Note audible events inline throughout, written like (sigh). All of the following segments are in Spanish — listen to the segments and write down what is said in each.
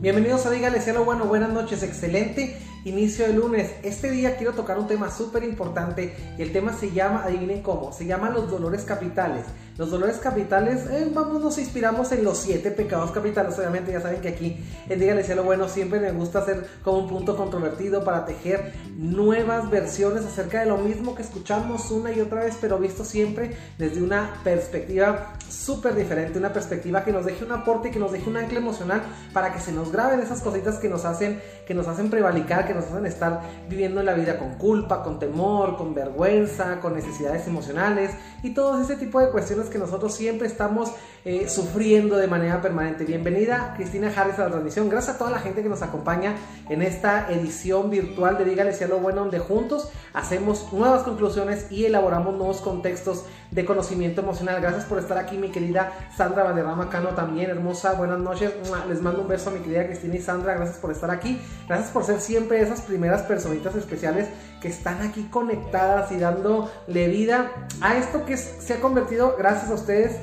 Bienvenidos a Dígale Cielo. Bueno, buenas noches, excelente inicio de lunes. Este día quiero tocar un tema súper importante y el tema se llama, adivinen cómo, se llama los dolores capitales. Los dolores capitales, eh, vamos, nos inspiramos en los siete pecados capitales. Obviamente, ya saben que aquí en Dígale Cielo Bueno siempre me gusta hacer como un punto controvertido para tejer nuevas versiones acerca de lo mismo que escuchamos una y otra vez, pero visto siempre desde una perspectiva súper diferente, una perspectiva que nos deje un aporte y que nos deje un ancla emocional para que se nos graben esas cositas que nos hacen, que nos hacen prevalicar, que nos hacen estar viviendo la vida con culpa, con temor, con vergüenza, con necesidades emocionales y todo ese tipo de cuestiones que nosotros siempre estamos eh, sufriendo de manera permanente. Bienvenida Cristina Harris a la transmisión. Gracias a toda la gente que nos acompaña en esta edición virtual de Dígale si lo bueno, donde juntos hacemos nuevas conclusiones y elaboramos nuevos contextos de conocimiento emocional. Gracias por estar aquí, mi querida Sandra Valderrama Cano también, hermosa. Buenas noches. Les mando un beso a mi querida Cristina y Sandra. Gracias por estar aquí. Gracias por ser siempre esas primeras personitas especiales que están aquí conectadas y dándole vida a esto que se ha convertido, gracias a ustedes,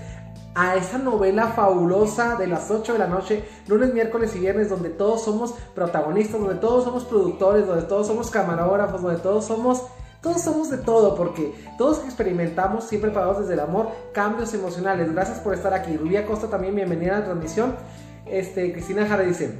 a esa novela fabulosa de las 8 de la noche, lunes, miércoles y viernes, donde todos somos protagonistas, donde todos somos productores, donde todos somos camarógrafos, donde todos somos... Todos somos de todo porque todos experimentamos, siempre parados desde el amor, cambios emocionales. Gracias por estar aquí. Rubia Costa también, bienvenida a la transmisión. Este, Cristina Jara dice,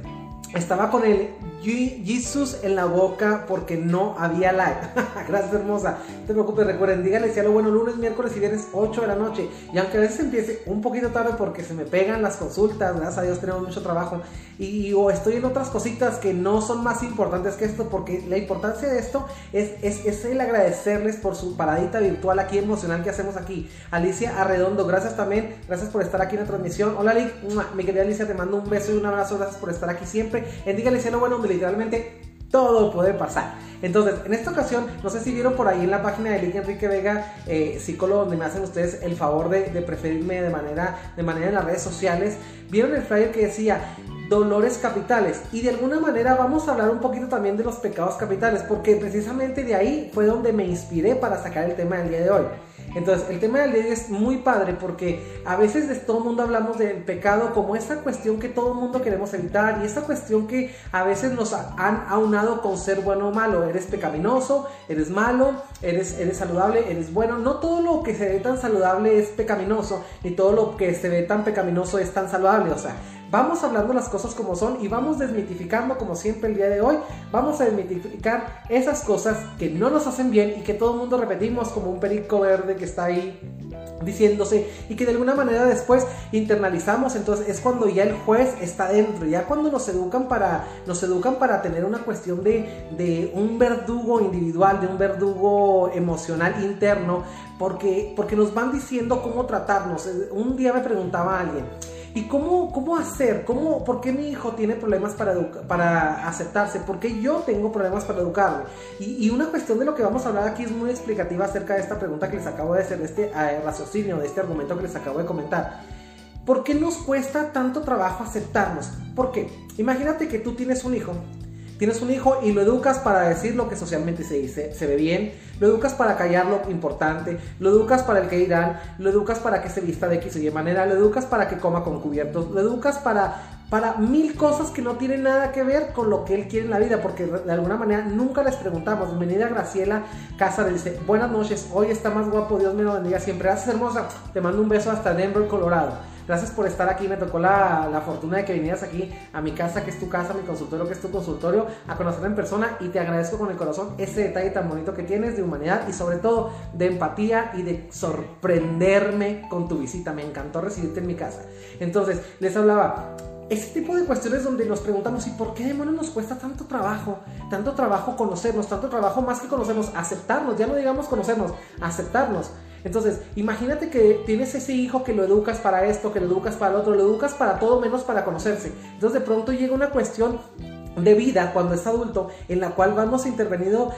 estaba con el Jesus en la boca porque no había like. (laughs) Gracias, hermosa. No te preocupes, recuerden, díganle si lo bueno lunes, miércoles y viernes 8 de la noche. Y aunque a veces empiece un poquito tarde porque se me pegan las consultas, gracias a Dios tenemos mucho trabajo. Y, o estoy en otras cositas que no son más importantes que esto, porque la importancia de esto es, es, el agradecerles por su paradita virtual aquí emocional que hacemos aquí. Alicia Arredondo, gracias también, gracias por estar aquí en la transmisión. Hola, Lick, mi querida Alicia, te mando un beso y un abrazo, gracias por estar aquí siempre. En Dígale si lo bueno, donde literalmente todo puede pasar. Entonces, en esta ocasión, no sé si vieron por ahí en la página de Lick Enrique Vega, eh, psicólogo, donde me hacen ustedes el favor de, preferirme de manera, de manera en las redes sociales, vieron el flyer que decía dolores capitales. Y de alguna manera vamos a hablar un poquito también de los pecados capitales, porque precisamente de ahí fue donde me inspiré para sacar el tema del día de hoy. Entonces, el tema del día es muy padre porque a veces de todo el mundo hablamos del pecado como esa cuestión que todo el mundo queremos evitar y esa cuestión que a veces nos han aunado con ser bueno o malo. Eres pecaminoso, eres malo, eres, eres saludable, eres bueno. No todo lo que se ve tan saludable es pecaminoso, ni todo lo que se ve tan pecaminoso es tan saludable. O sea, Vamos hablando las cosas como son y vamos desmitificando como siempre el día de hoy. Vamos a desmitificar esas cosas que no nos hacen bien y que todo el mundo repetimos como un perico verde que está ahí diciéndose y que de alguna manera después internalizamos entonces es cuando ya el juez está dentro ya cuando nos educan para nos educan para tener una cuestión de, de un verdugo individual de un verdugo emocional interno porque porque nos van diciendo cómo tratarnos un día me preguntaba alguien ¿Y cómo, cómo hacer? ¿Cómo, ¿Por qué mi hijo tiene problemas para, para aceptarse? ¿Por qué yo tengo problemas para educarme? Y, una cuestión de lo que vamos a hablar aquí es muy explicativa acerca de esta pregunta que les acabo de hacer, de este eh, raciocinio, de este argumento que les acabo de comentar. ¿Por qué nos cuesta tanto trabajo aceptarnos? ¿Por qué? Imagínate que tú tienes un hijo Tienes un hijo y lo educas para decir lo que socialmente se dice, se ve bien, lo educas para callar lo importante, lo educas para el que irán, lo educas para que se vista de X o Y manera, lo educas para que coma con cubiertos, lo educas para, para mil cosas que no tienen nada que ver con lo que él quiere en la vida, porque de alguna manera nunca les preguntamos. Bienvenida Graciela Casa, dice, buenas noches, hoy está más guapo, Dios me lo bendiga siempre, gracias hermosa, te mando un beso hasta Denver, Colorado. Gracias por estar aquí. Me tocó la, la, fortuna de que vinieras aquí a mi casa, que es tu casa, mi consultorio, que es tu consultorio, a conocer en persona. Y te agradezco con el corazón ese detalle tan bonito que tienes de humanidad y sobre todo de empatía y de sorprenderme con tu visita. Me encantó recibirte en mi casa. Entonces, les hablaba ese tipo de cuestiones donde nos preguntamos, ¿y por qué demonios nos cuesta tanto trabajo? Tanto trabajo conocernos, tanto trabajo más que conocernos, aceptarnos, ya no digamos conocernos, aceptarnos. Entonces, imagínate que tienes ese hijo que lo educas para esto, que lo educas para lo otro, lo educas para todo menos para conocerse. Entonces, de pronto llega una cuestión de vida cuando es adulto en la cual vamos intervenido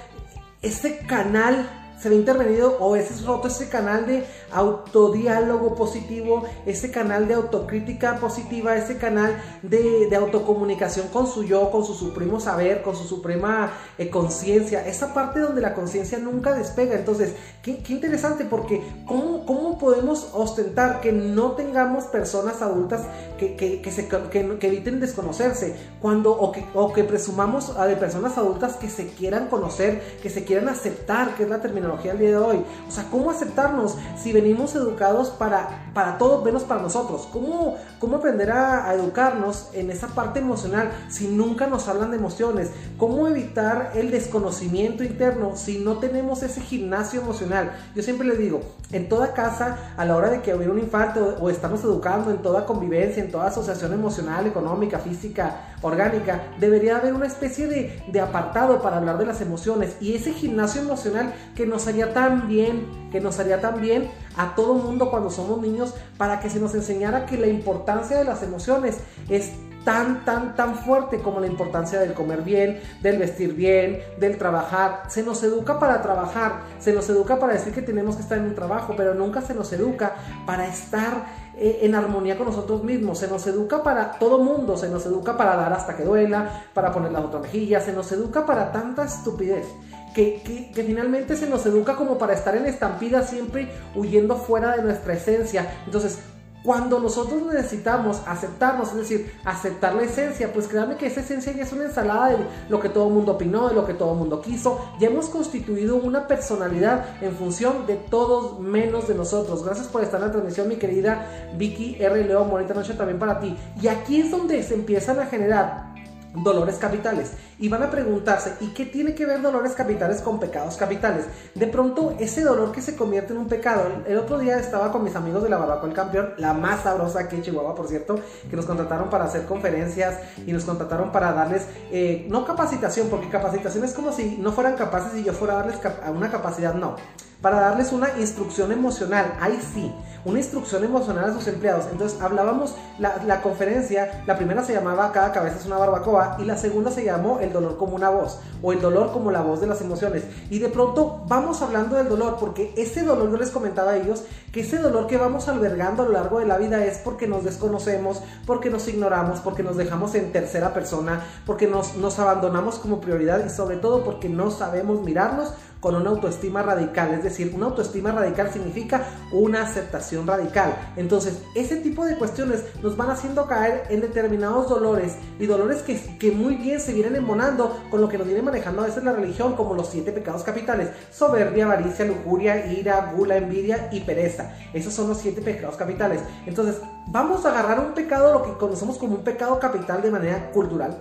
ese canal se ve intervenido o es roto ese canal de autodiálogo positivo, ese canal de autocrítica positiva, ese canal de, autocomunicación con su yo, con su supremo saber, con su suprema eh, conciencia, esa parte donde la conciencia nunca despega. Entonces, qué, interesante porque ¿cómo, ¿cómo, podemos ostentar que no tengamos personas adultas que, que, se, que, eviten desconocerse cuando, o, que, o que presumamos a de personas adultas que se quieran conocer, que se quieran aceptar, que es la terminación el día de hoy. O sea, ¿cómo aceptarnos si venimos educados para, para todo menos para nosotros? ¿Cómo, cómo aprender a, educarnos en esa parte emocional si nunca nos hablan de emociones? ¿Cómo evitar el desconocimiento interno si no tenemos ese gimnasio emocional? Yo siempre le digo, en toda casa, a la hora de que hubiera un infarto o estamos educando en toda convivencia, en toda asociación emocional, económica, física, orgánica, debería haber una especie de, de apartado para hablar de las emociones y ese gimnasio emocional que nos haría tan bien, que nos haría tan bien a todo mundo cuando somos niños para que se nos enseñara que la importancia de las emociones es tan, tan, tan fuerte como la importancia del comer bien, del vestir bien, del trabajar. Se nos educa para trabajar, se nos educa para decir que tenemos que estar en un trabajo, pero nunca se nos educa para estar eh, en armonía con nosotros mismos. Se nos educa para todo mundo, se nos educa para dar hasta que duela, para poner la otra mejilla, se nos educa para tanta estupidez que, finalmente se nos educa como para estar en estampida siempre huyendo fuera de nuestra esencia. Entonces, cuando nosotros necesitamos aceptarnos, es decir, aceptar la esencia, pues créanme que esa esencia ya es una ensalada de lo que todo el mundo opinó, de lo que todo el mundo quiso. Ya hemos constituido una personalidad en función de todos menos de nosotros. Gracias por estar en la transmisión, mi querida Vicky R. León. Bonita noche también para ti. Y aquí es donde se empiezan a generar dolores capitales. Y van a preguntarse, ¿y qué tiene que ver dolores capitales con pecados capitales? De pronto, ese dolor que se convierte en un pecado. El otro día estaba con mis amigos de la Barbacoa El Campeón, la más sabrosa que en Chihuahua, por cierto, que nos contrataron para hacer conferencias y nos contrataron para darles, eh, no capacitación, porque capacitación es como si no fueran capaces y yo fuera a darles una capacidad, no para darles una instrucción emocional, ahí sí, una instrucción emocional a sus empleados. Entonces hablábamos, la, conferencia, la primera se llamaba Cada cabeza es una barbacoa y la segunda se llamó El dolor como una voz o el dolor como la voz de las emociones. Y de pronto vamos hablando del dolor porque ese dolor, yo les comentaba a ellos, que ese dolor que vamos albergando a lo largo de la vida es porque nos desconocemos, porque nos ignoramos, porque nos dejamos en tercera persona, porque nos, nos abandonamos como prioridad y sobre todo porque no sabemos mirarnos con una autoestima radical. Es decir, una autoestima radical significa una aceptación radical. Entonces, ese tipo de cuestiones nos van haciendo caer en determinados dolores y dolores que, que muy bien se vienen embonando con lo que nos viene manejando a veces la religión, como los siete pecados capitales: soberbia, avaricia, lujuria, ira, gula, envidia y pereza. Esos son los siete pecados capitales. Entonces, vamos a agarrar un pecado, lo que conocemos como un pecado capital de manera cultural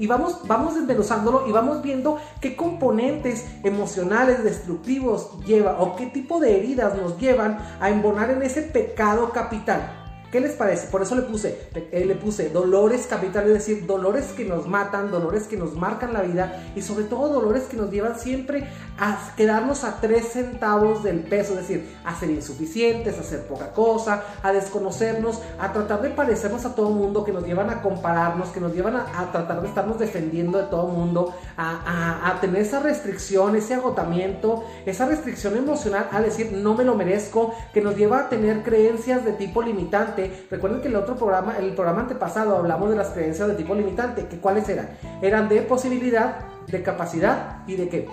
y vamos, vamos desmenuzándolo y vamos viendo qué componentes emocionales destructivos lleva o qué tipo de heridas nos llevan a embonar en ese pecado capital. ¿Qué les parece? Por eso le puse, eh, le puse dolores capitales, es decir, dolores que nos matan, dolores que nos marcan la vida y sobre todo dolores que nos llevan siempre a quedarnos a tres centavos del peso, es decir, a ser insuficientes, a hacer poca cosa, a desconocernos, a tratar de parecernos a todo mundo, que nos llevan a compararnos, que nos llevan a, tratar de estarnos defendiendo de todo mundo, a, a tener esa restricción, ese agotamiento, esa restricción emocional a decir no me lo merezco, que nos lleva a tener creencias de tipo limitante Recuerden que el otro programa, el programa antepasado, hablamos de las creencias de tipo limitante. que ¿Cuáles eran? Eran de posibilidad, de capacidad y de qué?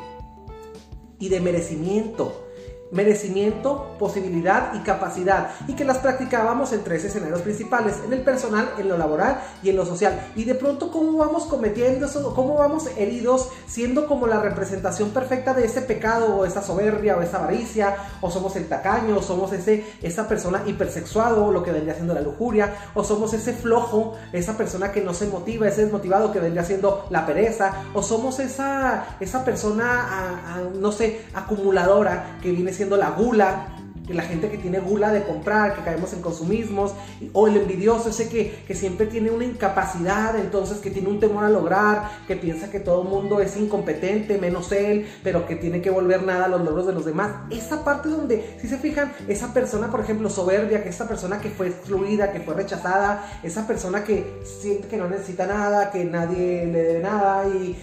Y de merecimiento merecimiento, posibilidad y capacidad, y que las practicábamos en tres escenarios principales, en el personal, en lo laboral y en lo social. Y de pronto, ¿cómo vamos cometiendo eso? ¿Cómo vamos heridos siendo como la representación perfecta de ese pecado o esa soberbia o esa avaricia, o somos el tacaño, o somos ese, esa persona hipersexuado, lo que vendría siendo la lujuria, o somos ese flojo, esa persona que no se motiva, ese desmotivado que vendría siendo la pereza, o somos esa, esa persona, no sé, acumuladora que viene siendo la gula, la gente que tiene gula de comprar, que caemos en consumismos, o el envidioso, ese que, que, siempre tiene una incapacidad, entonces que tiene un temor a lograr, que piensa que todo el mundo es incompetente, menos él, pero que tiene que volver nada a los logros de los demás. Esa parte donde, si se fijan, esa persona, por ejemplo, soberbia, que esa persona que fue excluida, que fue rechazada, esa persona que siente que no necesita nada, que nadie le debe nada y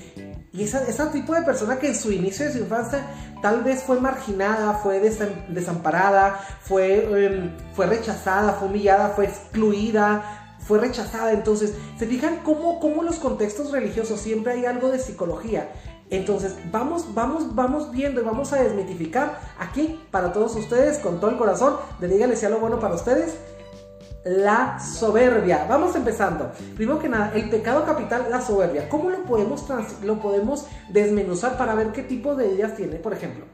y ese tipo de persona que en su inicio de su infancia tal vez fue marginada, fue desamparada, fue, em, fue rechazada, fue humillada, fue excluida, fue rechazada. Entonces, ¿se fijan cómo, cómo los contextos religiosos siempre hay algo de psicología? Entonces, vamos, vamos, vamos viendo y vamos a desmitificar aquí para todos ustedes con todo el corazón. De díganle si algo bueno para ustedes. La soberbia. Vamos empezando. Primero que nada, el pecado capital, la soberbia. ¿Cómo lo podemos, lo podemos desmenuzar para ver qué tipo de ideas tiene? Por ejemplo,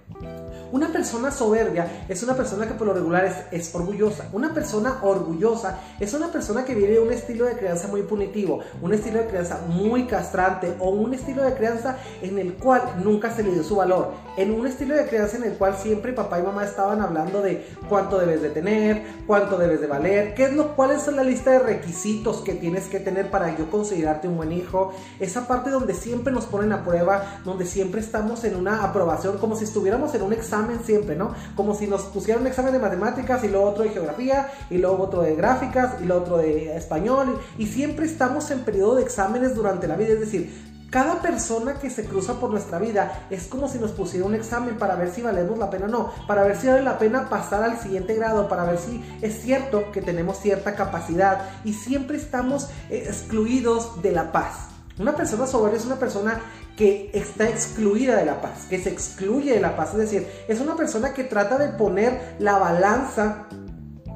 una persona soberbia es una persona que por lo regular es, orgullosa. Una persona orgullosa es una persona que vive un estilo de crianza muy punitivo, un estilo de crianza muy castrante o un estilo de crianza en el cual nunca se le dio su valor. En un estilo de crianza en el cual siempre papá y mamá estaban hablando de cuánto debes de tener, cuánto debes de valer, qué es lo, cuál es la lista de requisitos que tienes que tener para yo considerarte un buen hijo. Esa parte donde siempre nos ponen a prueba, donde siempre estamos en una aprobación como si estuviéramos en un examen siempre, ¿no? Como si nos pusieran un examen de matemáticas y luego otro de geografía y luego otro de gráficas y luego otro de español y, siempre estamos en periodo de exámenes durante la vida, es decir, cada persona que se cruza por nuestra vida es como si nos pusiera un examen para ver si valemos la pena o no, para ver si vale la pena pasar al siguiente grado, para ver si es cierto que tenemos cierta capacidad y siempre estamos eh, excluidos de la paz. Una persona soberbia es una persona que está excluida de la paz, que se excluye de la paz. Es decir, es una persona que trata de poner la balanza,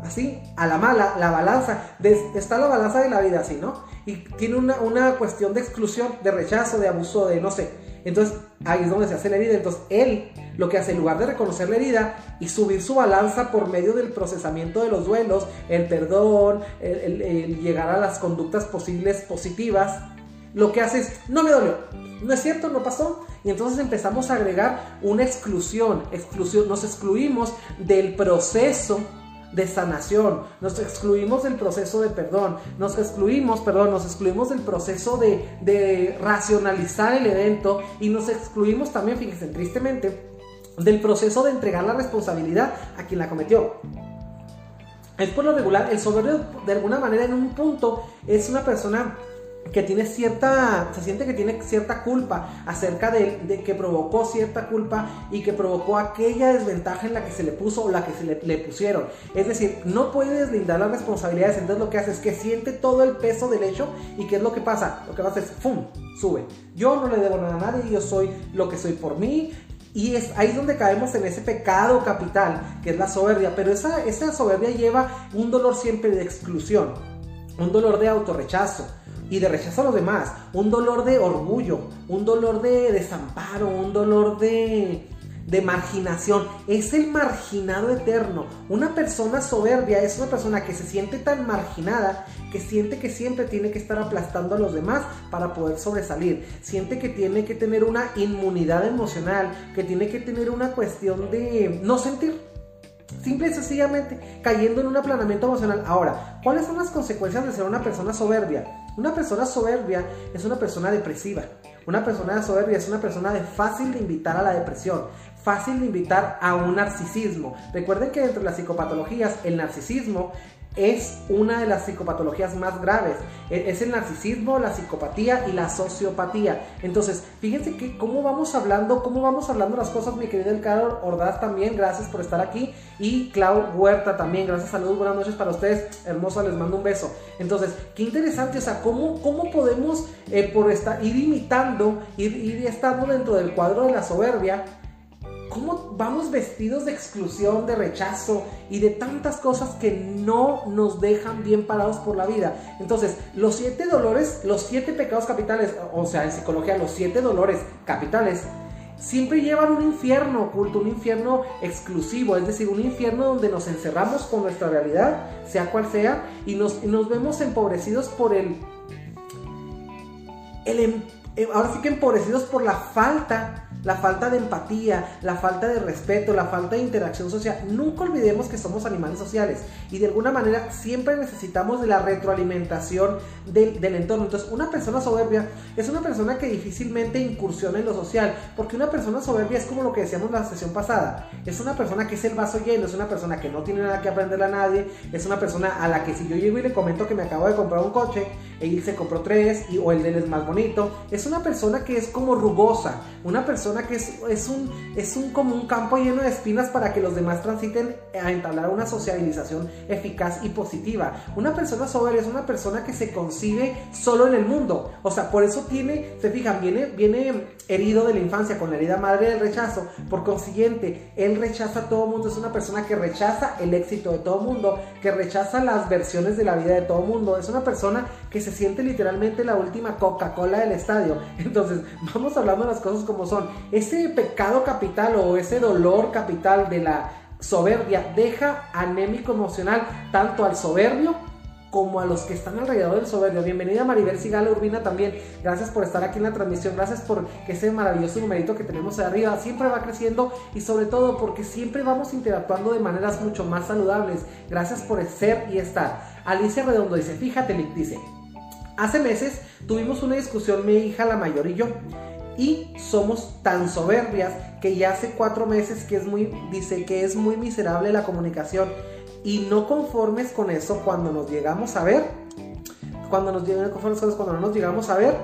así, a la mala, la balanza, está la balanza de la vida así, ¿no? Y tiene una, una cuestión de exclusión, de rechazo, de abuso, de no sé. Entonces ahí es donde se hace la herida. Entonces él lo que hace en lugar de reconocer la herida y subir su balanza por medio del procesamiento de los duelos, el perdón, el llegar a las conductas posibles positivas, lo que hace es, no me dolió, no es cierto, no pasó. Y entonces empezamos a agregar una exclusión, exclusión, nos excluimos del proceso de sanación, nos excluimos del proceso de perdón, nos excluimos, perdón, nos excluimos del proceso de, de racionalizar el evento y nos excluimos también, fíjense, tristemente, del proceso de entregar la responsabilidad a quien la cometió. Es por lo regular, el soberbio de alguna manera en un punto es una persona que tiene cierta, se siente que tiene cierta culpa acerca de, que provocó cierta culpa y que provocó aquella desventaja en la que se le puso o la que se le, pusieron. Es decir, no puede deslindar las responsabilidades, entonces lo que hace es que siente todo el peso del hecho y ¿qué es lo que pasa? Lo que pasa es, ¡fum! Sube. Yo no le debo nada a nadie, yo soy lo que soy por mí, y es ahí donde caemos en ese pecado capital, que es la soberbia. Pero esa, esa soberbia lleva un dolor siempre de exclusión, un dolor de autorrechazo, y de rechazo a los demás, un dolor de orgullo, un dolor de desamparo, un dolor de, de marginación. Es el marginado eterno. Una persona soberbia es una persona que se siente tan marginada que siente que siempre tiene que estar aplastando a los demás para poder sobresalir. Siente que tiene que tener una inmunidad emocional, que tiene que tener una cuestión de no sentir Simple y sencillamente cayendo en un aplanamiento emocional. Ahora, ¿cuáles son las consecuencias de ser una persona soberbia? Una persona soberbia es una persona depresiva. Una persona soberbia es una persona fácil de invitar a la depresión, fácil de invitar a un narcisismo. Recuerden que dentro de las psicopatologías el narcisismo es una de las psicopatologías más graves. E, es el narcisismo, la psicopatía y la sociopatía. Entonces, fíjense que cómo vamos hablando, cómo vamos hablando las cosas, mi querida Elcaro Ordaz también, gracias por estar aquí. Y Clau Huerta también, gracias, saludos, buenas noches para ustedes. Hermosa, les mando un beso. Entonces, qué interesante, o sea, cómo, cómo podemos eh, por estar, ir imitando, ir, ir estando dentro del cuadro de la soberbia cómo vamos vestidos de exclusión, de rechazo y de tantas cosas que no nos dejan bien parados por la vida. Entonces, los siete dolores, los siete pecados capitales, o sea, en psicología, los siete dolores capitales, siempre llevan un infierno oculto, un infierno exclusivo, es decir, un infierno donde nos encerramos con nuestra realidad, sea cual sea, y nos, nos vemos empobrecidos por el, el... Em, eh, ahora sí que empobrecidos por la falta la falta de empatía, la falta de respeto, la falta de interacción social. Nunca olvidemos que somos animales sociales y de alguna manera siempre necesitamos de la retroalimentación del, entorno. Entonces, una persona soberbia es una persona que difícilmente incursiona en lo social, porque una persona soberbia es como lo que decíamos la sesión pasada, es una persona que es el vaso lleno, es una persona que no tiene nada que aprenderle a nadie, es una persona a la que si yo llego y le comento que me acabo de comprar un coche, él se compró tres y, o el de él es más bonito, es una persona que es como rugosa, una persona que es, es, un, es un, como un campo lleno de espinas para que los demás transiten a entablar una sociabilización eficaz y positiva. Una persona soberbia es una persona que se concibe solo en el mundo. O sea, por eso tiene, se fijan, viene, viene herido de la infancia con la herida madre del rechazo. Por consiguiente, él rechaza a todo mundo. Es una persona que rechaza el éxito de todo mundo, que rechaza las versiones de la vida de todo mundo. Es una persona que se siente literalmente la última Coca-Cola del estadio. (laughs) Entonces, vamos hablando de las cosas como son. Ese pecado capital o ese dolor capital de la soberbia deja anémico emocional tanto al soberbio como a los que están alrededor del soberbio. Bienvenida Maribel Sigala Urbina también. Gracias por estar aquí en la transmisión. Gracias por ese maravilloso numerito que tenemos ahí arriba. Siempre va creciendo y sobre todo porque siempre vamos interactuando de maneras mucho más saludables. Gracias por ser y estar. Alicia Redondo dice, fíjate, Lick, dice, hace meses tuvimos una discusión mi hija, la mayor y yo y somos tan soberbias que ya hace cuatro meses que es muy, dice que es muy miserable la comunicación. Y no conformes con eso cuando nos llegamos a ver, cuando nos conformes cuando no nos llegamos a ver,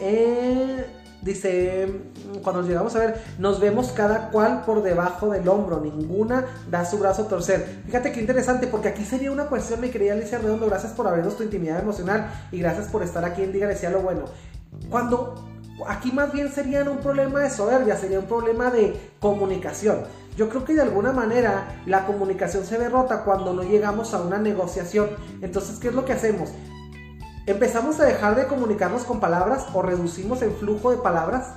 eh, dice, cuando nos llegamos a ver, nos vemos cada cual por debajo del hombro, ninguna da su brazo a torcer. Fíjate qué interesante, porque aquí sería una cuestión, mi querida Alicia Redondo, gracias por abrirnos tu intimidad emocional y gracias por estar aquí en Dígale sea lo bueno. Cuando aquí más bien sería un problema de soberbia, sería un problema de comunicación. Yo creo que de alguna manera la comunicación se derrota cuando no llegamos a una negociación. Entonces, ¿qué es lo que hacemos? Empezamos a dejar de comunicarnos con palabras o reducimos el flujo de palabras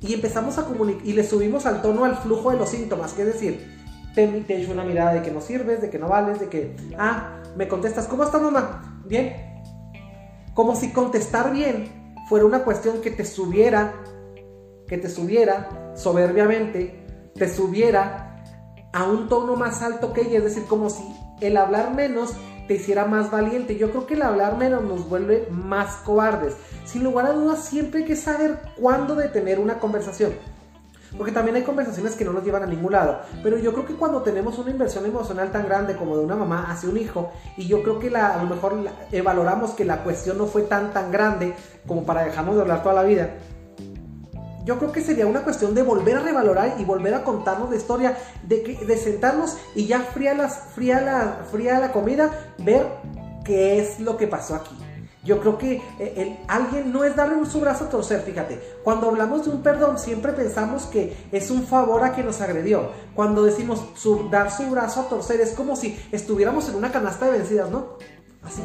y empezamos a comunicar y le subimos al tono al flujo de los síntomas, que es decir, te, te echo una mirada de que no sirves, de que no vales, de que, ah, me contestas, ¿cómo estás mamá? Bien. Como si contestar bien fuera una cuestión que te subiera, que te subiera soberbiamente, te subiera a un tono más alto que ella, es decir, como si el hablar menos te hiciera más valiente. Yo creo que el hablar menos nos vuelve más cobardes. Sin lugar a dudas, siempre hay que saber cuándo detener una conversación. Porque también hay conversaciones que no nos llevan a ningún lado. Pero yo creo que cuando tenemos una inversión emocional tan grande como de una mamá hacia un hijo, y yo creo que la, a lo mejor eh, valoramos que la cuestión no fue tan tan grande como para dejarnos de hablar toda la vida. Yo creo que sería una cuestión de volver a revalorar y volver a contarnos la historia, de, que, sentarnos y ya fría, las, fría, la, fría la comida, ver qué es lo que pasó aquí. Yo creo que eh, alguien no es darle su brazo a torcer, fíjate. Cuando hablamos de un perdón, siempre pensamos que es un favor a quien nos agredió. Cuando decimos dar su brazo a torcer, es como si estuviéramos en una canasta de vencidas, ¿no? Así.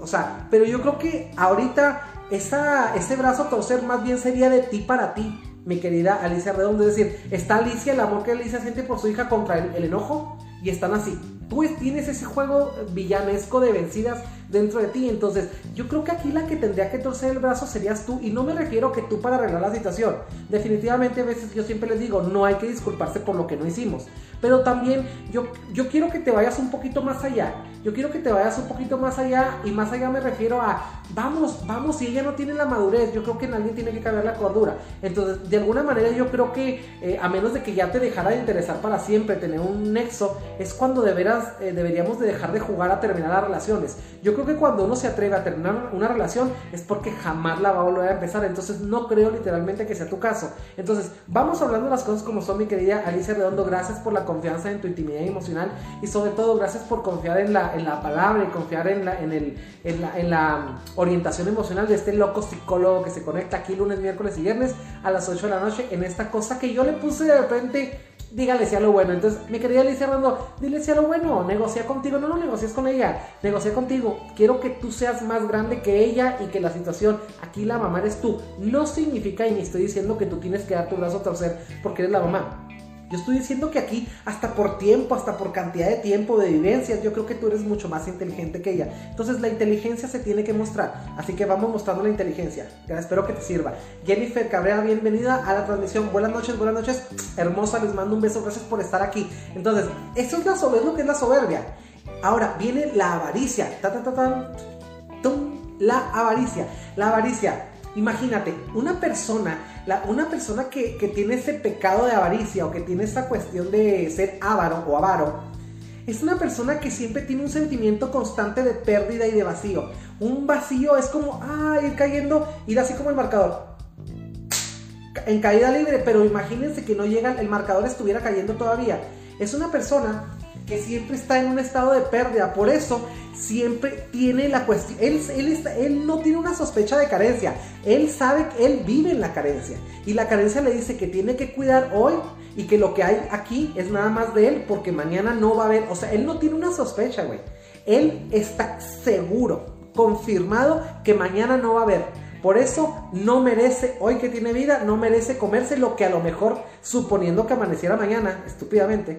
O sea, pero yo creo que ahorita ese brazo a torcer más bien sería de ti para ti, mi querida Alicia Redondo. Es decir, está Alicia, el amor que Alicia siente por su hija contra el enojo, y están así. Tú tienes ese juego villanesco de vencidas dentro de ti. Entonces, yo creo que aquí la que tendría que torcer el brazo serías tú. Y no me refiero que tú para arreglar la situación. Definitivamente a veces yo siempre les digo, no hay que disculparse por lo que no hicimos. Pero también yo, yo quiero que te vayas un poquito más allá. Yo quiero que te vayas un poquito más allá. Y más allá me refiero a, vamos, vamos, si ella no tiene la madurez, yo creo que en alguien tiene que cambiar la cordura. Entonces, de alguna manera yo creo que, eh, a menos de que ya te dejara de interesar para siempre, tener un nexo, es cuando de veras eh, deberíamos de dejar de jugar a terminar las relaciones. Yo creo que cuando uno se atreve a terminar una relación es porque jamás la va a volver a empezar. Entonces no creo literalmente que sea tu caso. Entonces vamos hablando las cosas como son, mi querida Alicia Redondo. Gracias por la confianza en tu intimidad emocional y sobre todo gracias por confiar en la, en la palabra y confiar en la, en, el, en, la, en la orientación emocional de este loco psicólogo que se conecta aquí lunes, miércoles y viernes a las 8 de la noche en esta cosa que yo le puse de repente dígale si a lo bueno. Entonces, mi querida Alicia Rando, dile si a lo bueno, negocia contigo, no, no negocies con ella, negocia contigo. Quiero que tú seas más grande que ella y que la situación, aquí la mamá eres tú. No significa, y ni estoy diciendo que tú tienes que dar tu brazo a torcer porque eres la mamá. Yo estoy diciendo que aquí, hasta por tiempo, hasta por cantidad de tiempo, de vivencias, yo creo que tú eres mucho más inteligente que ella. Entonces la inteligencia se tiene que mostrar. Así que vamos mostrando la inteligencia. Espero que te sirva. Jennifer Cabrera, bienvenida a la transmisión. Buenas noches, buenas noches. Hermosa, les mando un beso. Gracias por estar aquí. Entonces, eso es, la soberbia, lo que es la soberbia. Ahora viene la avaricia. Ta, ta, ta, la avaricia. La avaricia. Imagínate, una persona una persona que, tiene ese pecado de avaricia o que tiene esa cuestión de ser avaro o avaro, es una persona que siempre tiene un sentimiento constante de pérdida y de vacío. Un vacío es como, ah, ir cayendo, ir así como el marcador. en caída libre, pero imagínense que no llega, el marcador estuviera cayendo todavía. Es una persona que siempre está en un estado de pérdida, por eso siempre tiene la cuestión, él, él, él no tiene una sospecha de carencia, él sabe que él vive en la carencia. Y la carencia le dice que tiene que cuidar hoy y que lo que hay aquí es nada más de él porque mañana no va a haber, o sea, él no tiene una sospecha, güey, él está seguro, confirmado que mañana no va a haber. Por eso no merece, hoy que tiene vida, no merece comerse lo que a lo mejor, suponiendo que amaneciera mañana, estúpidamente,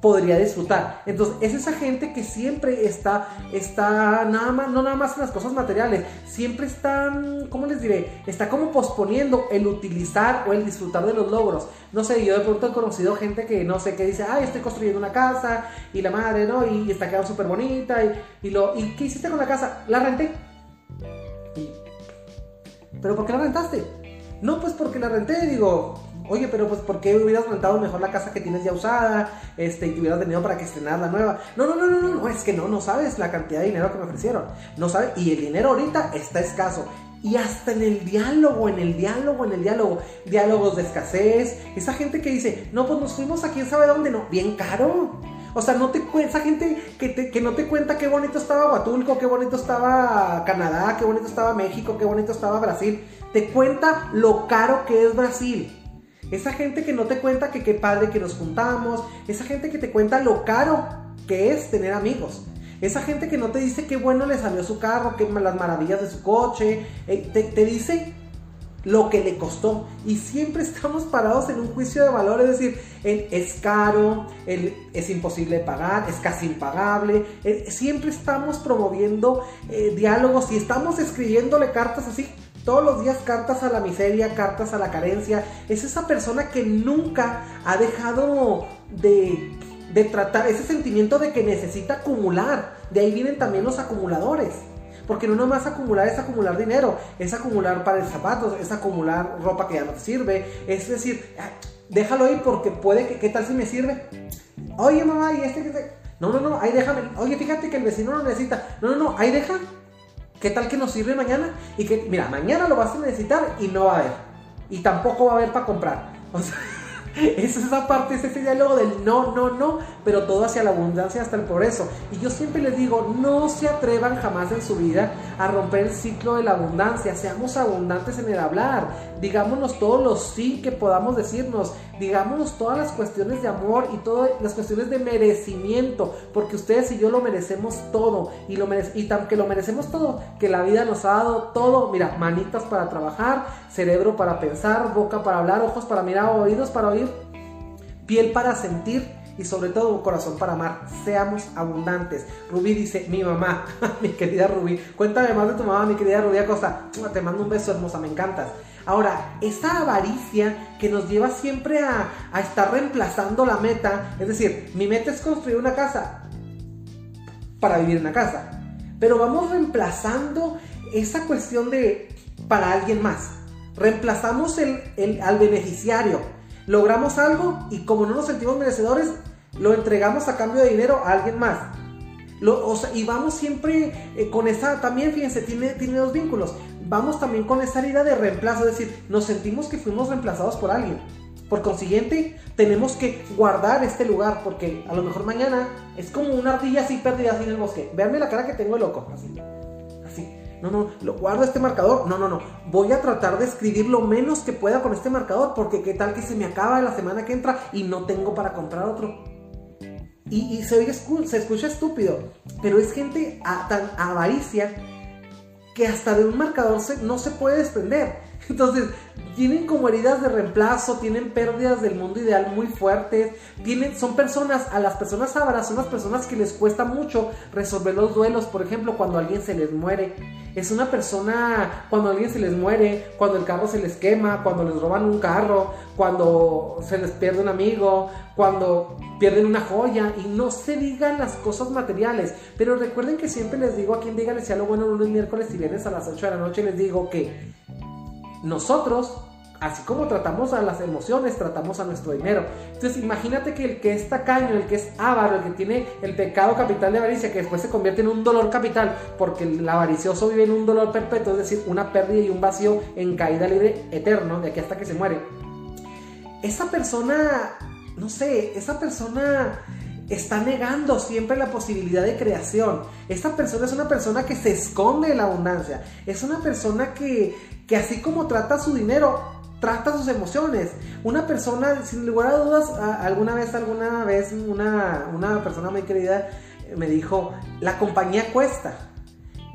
podría disfrutar. Entonces, es esa gente que siempre está, está nada más, no nada más en las cosas materiales, siempre están, ¿cómo les diré? Está como posponiendo el utilizar o el disfrutar de los logros. No sé, yo de pronto he conocido gente que no sé, que dice, ay, estoy construyendo una casa y la madre, ¿no? Y, está quedando súper bonita y, y, lo, ¿y qué hiciste con la casa? La renté. ¿Pero por qué la rentaste? No, pues porque la renté, digo, Oye, pero pues ¿por qué hubieras rentado mejor la casa que tienes ya usada? Este, y te hubieras tenido para que estrenar la nueva. No, no, no, no, no, no, es que no, no sabes la cantidad de dinero que me ofrecieron. No sabes, y el dinero ahorita está escaso. Y hasta en el diálogo, en el diálogo, en el diálogo, diálogos de escasez. Esa gente que dice, no, pues nos fuimos a quién sabe dónde, no, bien caro. O sea, no te esa gente que, que no te cuenta qué bonito estaba Huatulco, qué bonito estaba Canadá, qué bonito estaba México, qué bonito estaba Brasil. Te cuenta lo caro que es Brasil. Esa gente que no te cuenta que qué padre que nos juntamos. Esa gente que te cuenta lo caro que es tener amigos. Esa gente que no te dice qué bueno le salió su carro, qué las maravillas de su coche. Eh, te, dice lo que le costó. Y siempre (laughs) estamos parados en un juicio de valor, es decir, es caro, es imposible pagar, es casi impagable. Eh, siempre estamos promoviendo eh, diálogos y estamos escribiéndole cartas así todos los días cartas a la miseria, cartas a la carencia. Es esa persona que nunca ha dejado de, tratar ese sentimiento de que necesita acumular. De ahí vienen también los acumuladores. Porque no nomás acumular es acumular dinero, es acumular para zapatos, es acumular ropa que ya no sirve. Es decir, déjalo ahí porque puede que, ¿qué tal si me sirve? Oye mamá, y este que No, no, no, ahí déjame. Oye, fíjate que el vecino lo necesita. No, no, no, ahí deja. ¿Qué tal que nos sirve mañana? Y que, mira, mañana lo vas a necesitar y no va a haber. Y tampoco va a haber para comprar. (laughs) O sea, es esa parte, es ese diálogo del no, no, no, pero todo hacia la abundancia, hasta el progreso. Y yo siempre les digo, no se atrevan jamás en su vida a romper el ciclo de la abundancia. Seamos abundantes en el hablar. Digámonos todos los sí que podamos decirnos. Digámonos todas las cuestiones de amor y todas las cuestiones de merecimiento. Porque ustedes y yo lo merecemos todo. Y, lo y tan que lo merecemos todo, que la vida nos ha dado todo. Mira, manitas para trabajar, cerebro para pensar, boca para hablar, ojos para mirar, oídos para oír piel para sentir y sobre todo un corazón para amar. Seamos abundantes. Rubí dice, mi mamá, (laughs) mi querida Rubí, cuéntame más de tu mamá, mi querida Rubí Acosta. Te mando un beso hermosa, me encantas. Ahora, esa avaricia que nos lleva siempre a, a estar reemplazando la meta, es decir, mi meta es construir una casa para vivir en una casa, pero vamos reemplazando esa cuestión de para alguien más. Reemplazamos el, el, al beneficiario, logramos algo y como no nos sentimos merecedores, lo entregamos a cambio de dinero a alguien más. y vamos siempre eh, con esa, también fíjense, tiene, tiene dos vínculos. Vamos también con esa herida de reemplazo, es decir, nos sentimos que fuimos reemplazados por alguien. Por consiguiente, tenemos que guardar este lugar porque a lo mejor mañana es como una ardilla así perdida así en el bosque. Veanme la cara que tengo de loco, así. No, no, lo guardo este marcador. No, no, no. Voy a tratar de escribir lo menos que pueda con este marcador porque qué tal que se me acaba la semana que entra y no tengo para comprar otro. Y, se, se escucha estúpido, pero es gente a, tan avaricia que hasta de un marcador no se puede desprender. Entonces, tienen como heridas de reemplazo, tienen pérdidas del mundo ideal muy fuertes, tienen, son personas, a las personas avaras son las personas que les cuesta mucho resolver los duelos, por ejemplo, cuando alguien se les muere. Es una persona, cuando alguien se les muere, cuando el carro se les quema, cuando les roban un carro, cuando se les pierde un amigo, cuando pierden una joya y no se digan las cosas materiales. Pero recuerden que siempre les digo aquí en Díganle si lo bueno lunes, miércoles y viernes a las 8 de la noche les digo que nosotros Así como tratamos a las emociones, tratamos a nuestro dinero. Entonces imagínate que el que es tacaño, el que es avaro, el que tiene el pecado capital de avaricia, que después se convierte en un dolor capital, porque el avaricioso vive en un dolor perpetuo, es decir, una pérdida y un vacío en caída libre eterno, de aquí hasta que se muere. Esa persona, no sé, esa persona está negando siempre la posibilidad de creación. Esta persona es una persona que se esconde de la abundancia. Es una persona que, que así como trata su dinero, trata sus emociones. Una persona, sin lugar a dudas, alguna vez, alguna vez, una, una persona muy querida me dijo, la compañía cuesta.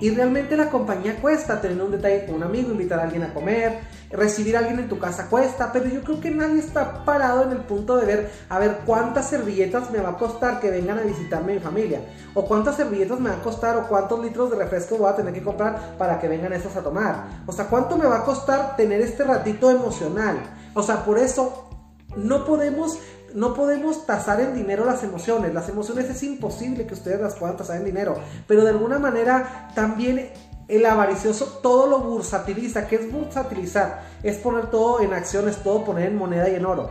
Y realmente la compañía cuesta, tener un detalle con un amigo, invitar a alguien a comer, recibir a alguien en tu casa cuesta, pero yo creo que nadie está parado en el punto de ver, a ver, cuántas servilletas me va a costar que vengan a visitarme mi familia, o cuántas servilletas me va a costar, o cuántos litros de refresco voy a tener que comprar para que vengan esos a tomar. O sea, cuánto me va a costar tener este ratito emocional. O sea, por eso no podemos no podemos tasar en dinero las emociones. Las emociones es imposible que ustedes las puedan tasar en dinero. Pero de alguna manera también el avaricioso todo lo bursatiliza. ¿Qué es bursatilizar? Es poner todo en acciones, todo poner en moneda y en oro.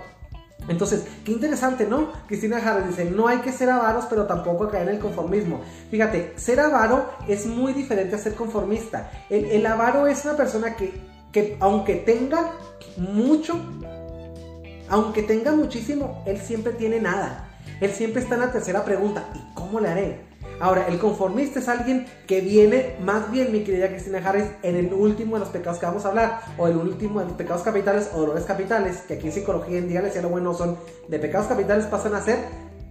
Entonces, qué interesante, ¿no? Cristina Harris dice, no hay que ser avaros, pero tampoco caer en el conformismo. Fíjate, ser avaro es muy diferente a ser conformista. El, el avaro es una persona que, que aunque tenga mucho, aunque tenga muchísimo, él siempre tiene nada. Él siempre está en la tercera pregunta, ¿y cómo le haré? Ahora, el conformista es alguien que viene, más bien, mi querida Cristina Harris, en el último de los pecados que vamos a hablar, o el último de los pecados capitales o dolores capitales, que aquí en psicología en día, lo bueno son, de pecados capitales pasan a ser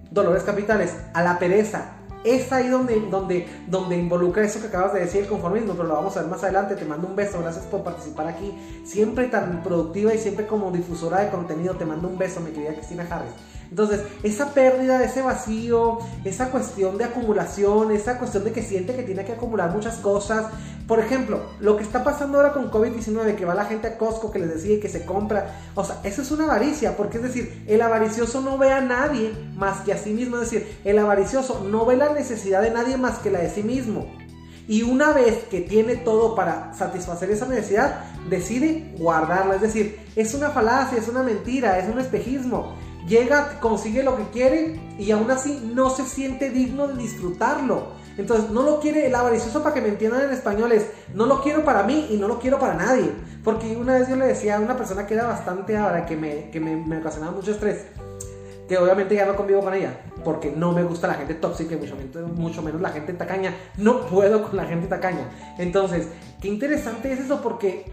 dolores capitales, a la pereza, es ahí donde, donde, donde involucra eso que acabas de decir, el conformismo, pero lo vamos a ver más adelante. Te mando un beso, gracias por participar aquí. Siempre tan productiva y siempre como difusora de contenido, te mando un beso, mi querida Cristina Harris. Entonces, esa pérdida, ese vacío, esa cuestión de acumulación, esa cuestión de que siente que tiene que acumular muchas cosas. Por ejemplo, lo que está pasando ahora con COVID-19, que va la gente a Costco, que les decía que se compra. O sea, eso es una avaricia, porque es decir, el avaricioso no ve a nadie más que a sí mismo. Es decir, el avaricioso no ve la necesidad de nadie más que la de sí mismo. Y una vez que tiene todo para satisfacer esa necesidad, decide guardarla. Es decir, es una falacia, es una mentira, es un espejismo llega, consigue lo que quiere y aún así no se siente digno de disfrutarlo. Entonces no lo quiere, el avaricioso para que me entiendan en español es, no lo quiero para mí y no lo quiero para nadie. Porque una vez yo le decía a una persona que era bastante avara, que me, que me, ocasionaba mucho estrés, que obviamente ya no convivo con ella, porque no me gusta la gente tóxica y mucho, mucho menos la gente tacaña. No puedo con la gente tacaña. Entonces, qué interesante es eso porque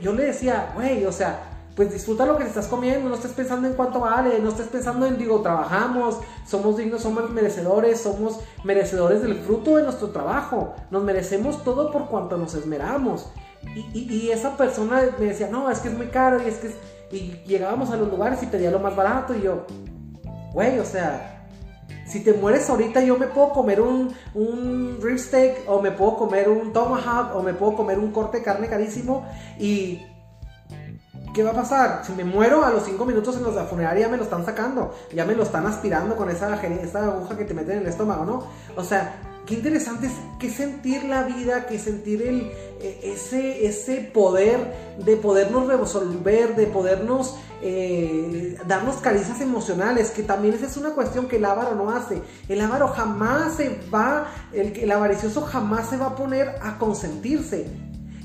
yo le decía, güey, o sea, pues disfruta lo que estás comiendo, no estés pensando en cuánto vale, no estés pensando en, digo, trabajamos, somos dignos, somos merecedores, somos merecedores del fruto de nuestro trabajo, nos merecemos todo por cuanto nos esmeramos. Y, esa persona me decía, no, es que es muy caro y es que Y llegábamos a los lugares y pedía lo más barato y yo, güey, o sea, si te mueres ahorita yo me puedo comer un, un rib steak o me puedo comer un tomahawk o me puedo comer un corte de carne carísimo y ¿qué va a pasar? Si me muero a los 5 minutos en los de funeraria me lo están sacando, ya me lo están aspirando con esa, aguja que te meten en el estómago, ¿no? O sea, qué interesante es que sentir la vida, que sentir el, e, ese, ese poder de podernos resolver, de podernos eh, darnos caricias emocionales, que también esa es una cuestión que el avaro no hace. El avaro jamás se va, el, avaricioso jamás se va a poner a consentirse.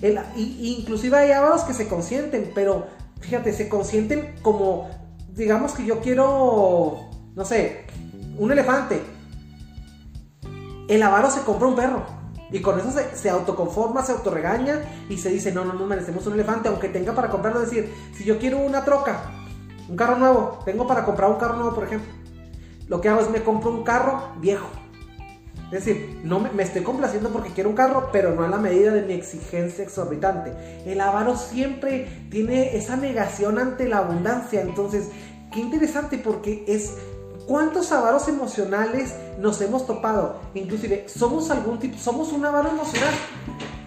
El, inclusive hay avaros que se consienten, pero fíjate, se consienten como, digamos que yo quiero, no sé, un elefante. El avaro se compra un perro. Y con eso se, autoconforma, se autorregaña y se dice, no, no, no merecemos un elefante, aunque tenga para comprarlo. Es decir, si yo quiero una troca, un carro nuevo, tengo para comprar un carro nuevo, por ejemplo. Lo que hago es me compro un carro viejo. Es decir, no me, estoy complaciendo porque quiero un carro, pero no a la medida de mi exigencia exorbitante. El avaro siempre tiene esa negación ante la abundancia. Entonces, qué interesante porque es cuántos avaros emocionales nos hemos topado. Inclusive, somos algún tipo, somos un avaro emocional.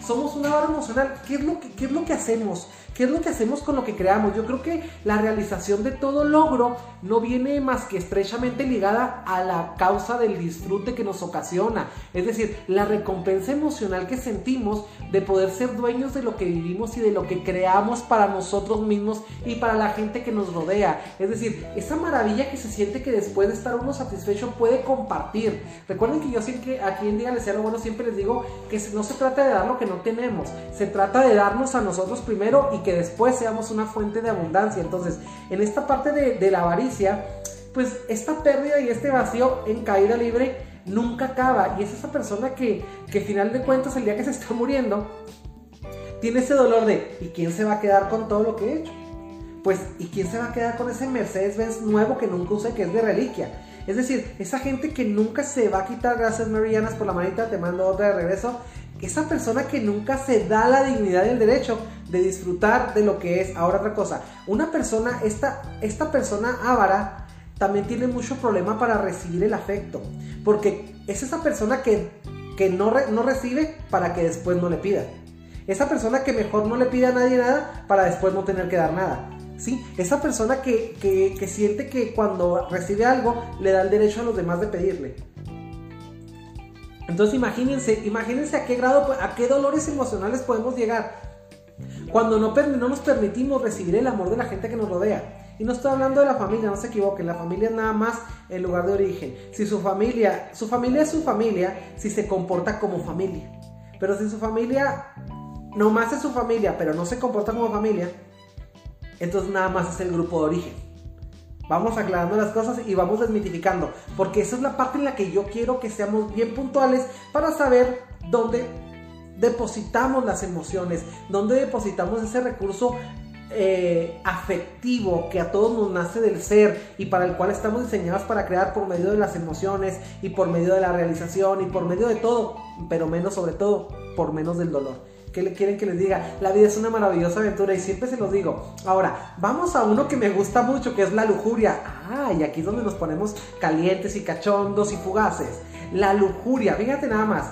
Somos un avaro emocional. ¿Qué es lo que, qué es lo que hacemos? ¿Qué es lo que hacemos con lo que creamos? Yo creo que la realización de todo logro no viene más que estrechamente ligada a la causa del disfrute que nos ocasiona. Es decir, la recompensa emocional que sentimos de poder ser dueños de lo que vivimos y de lo que creamos para nosotros mismos y para la gente que nos rodea. Es decir, esa maravilla que se siente que después de estar uno satisfecho puede compartir. Recuerden que yo siempre aquí en Día Les lo Bueno siempre les digo que no se trata de dar lo que no tenemos, se trata de darnos a nosotros primero y que después seamos una fuente de abundancia. Entonces, en esta parte de, la avaricia, pues esta pérdida y este vacío en caída libre nunca acaba. Y es esa persona que, que al final de cuentas, el día que se está muriendo, tiene ese dolor de, ¿y quién se va a quedar con todo lo que he hecho? Pues, ¿y quién se va a quedar con ese Mercedes-Benz nuevo que nunca use, que es de reliquia? Es decir, esa gente que nunca se va a quitar, gracias Marianas por la manita, te mando otra de regreso, esa persona que nunca se da la dignidad y el derecho de disfrutar de lo que es. Ahora otra cosa, una persona, esta, esta persona ávara también tiene mucho problema para recibir el afecto, porque es esa persona que, que no, no recibe para que después no le pida. Esa persona que mejor no le pide a nadie nada para después no tener que dar nada. ¿Sí? Esa persona que, que, que siente que cuando recibe algo le da el derecho a los demás de pedirle. Entonces imagínense, imagínense a qué grado, a qué dolores emocionales podemos llegar cuando no, no nos permitimos recibir el amor de la gente que nos rodea. Y no estoy hablando de la familia, no se equivoquen, la familia es nada más el lugar de origen. Si su familia, su familia es su familia si se comporta como familia. Pero si su familia no más es su familia, pero no se comporta como familia, entonces nada más es el grupo de origen. Vamos aclarando las cosas y vamos desmitificando, porque esa es la parte en la que yo quiero que seamos bien puntuales para saber dónde depositamos las emociones, dónde depositamos ese recurso eh, afectivo que a todos nos nace del ser y para el cual estamos diseñados para crear por medio de las emociones y por medio de la realización y por medio de todo, pero menos sobre todo por menos del dolor. ¿Qué le quieren que les diga? La vida es una maravillosa aventura y siempre se los digo. Ahora, vamos a uno que me gusta mucho, que es la lujuria. Ah, y aquí es donde nos ponemos calientes y cachondos y fugaces. La lujuria, fíjate nada más.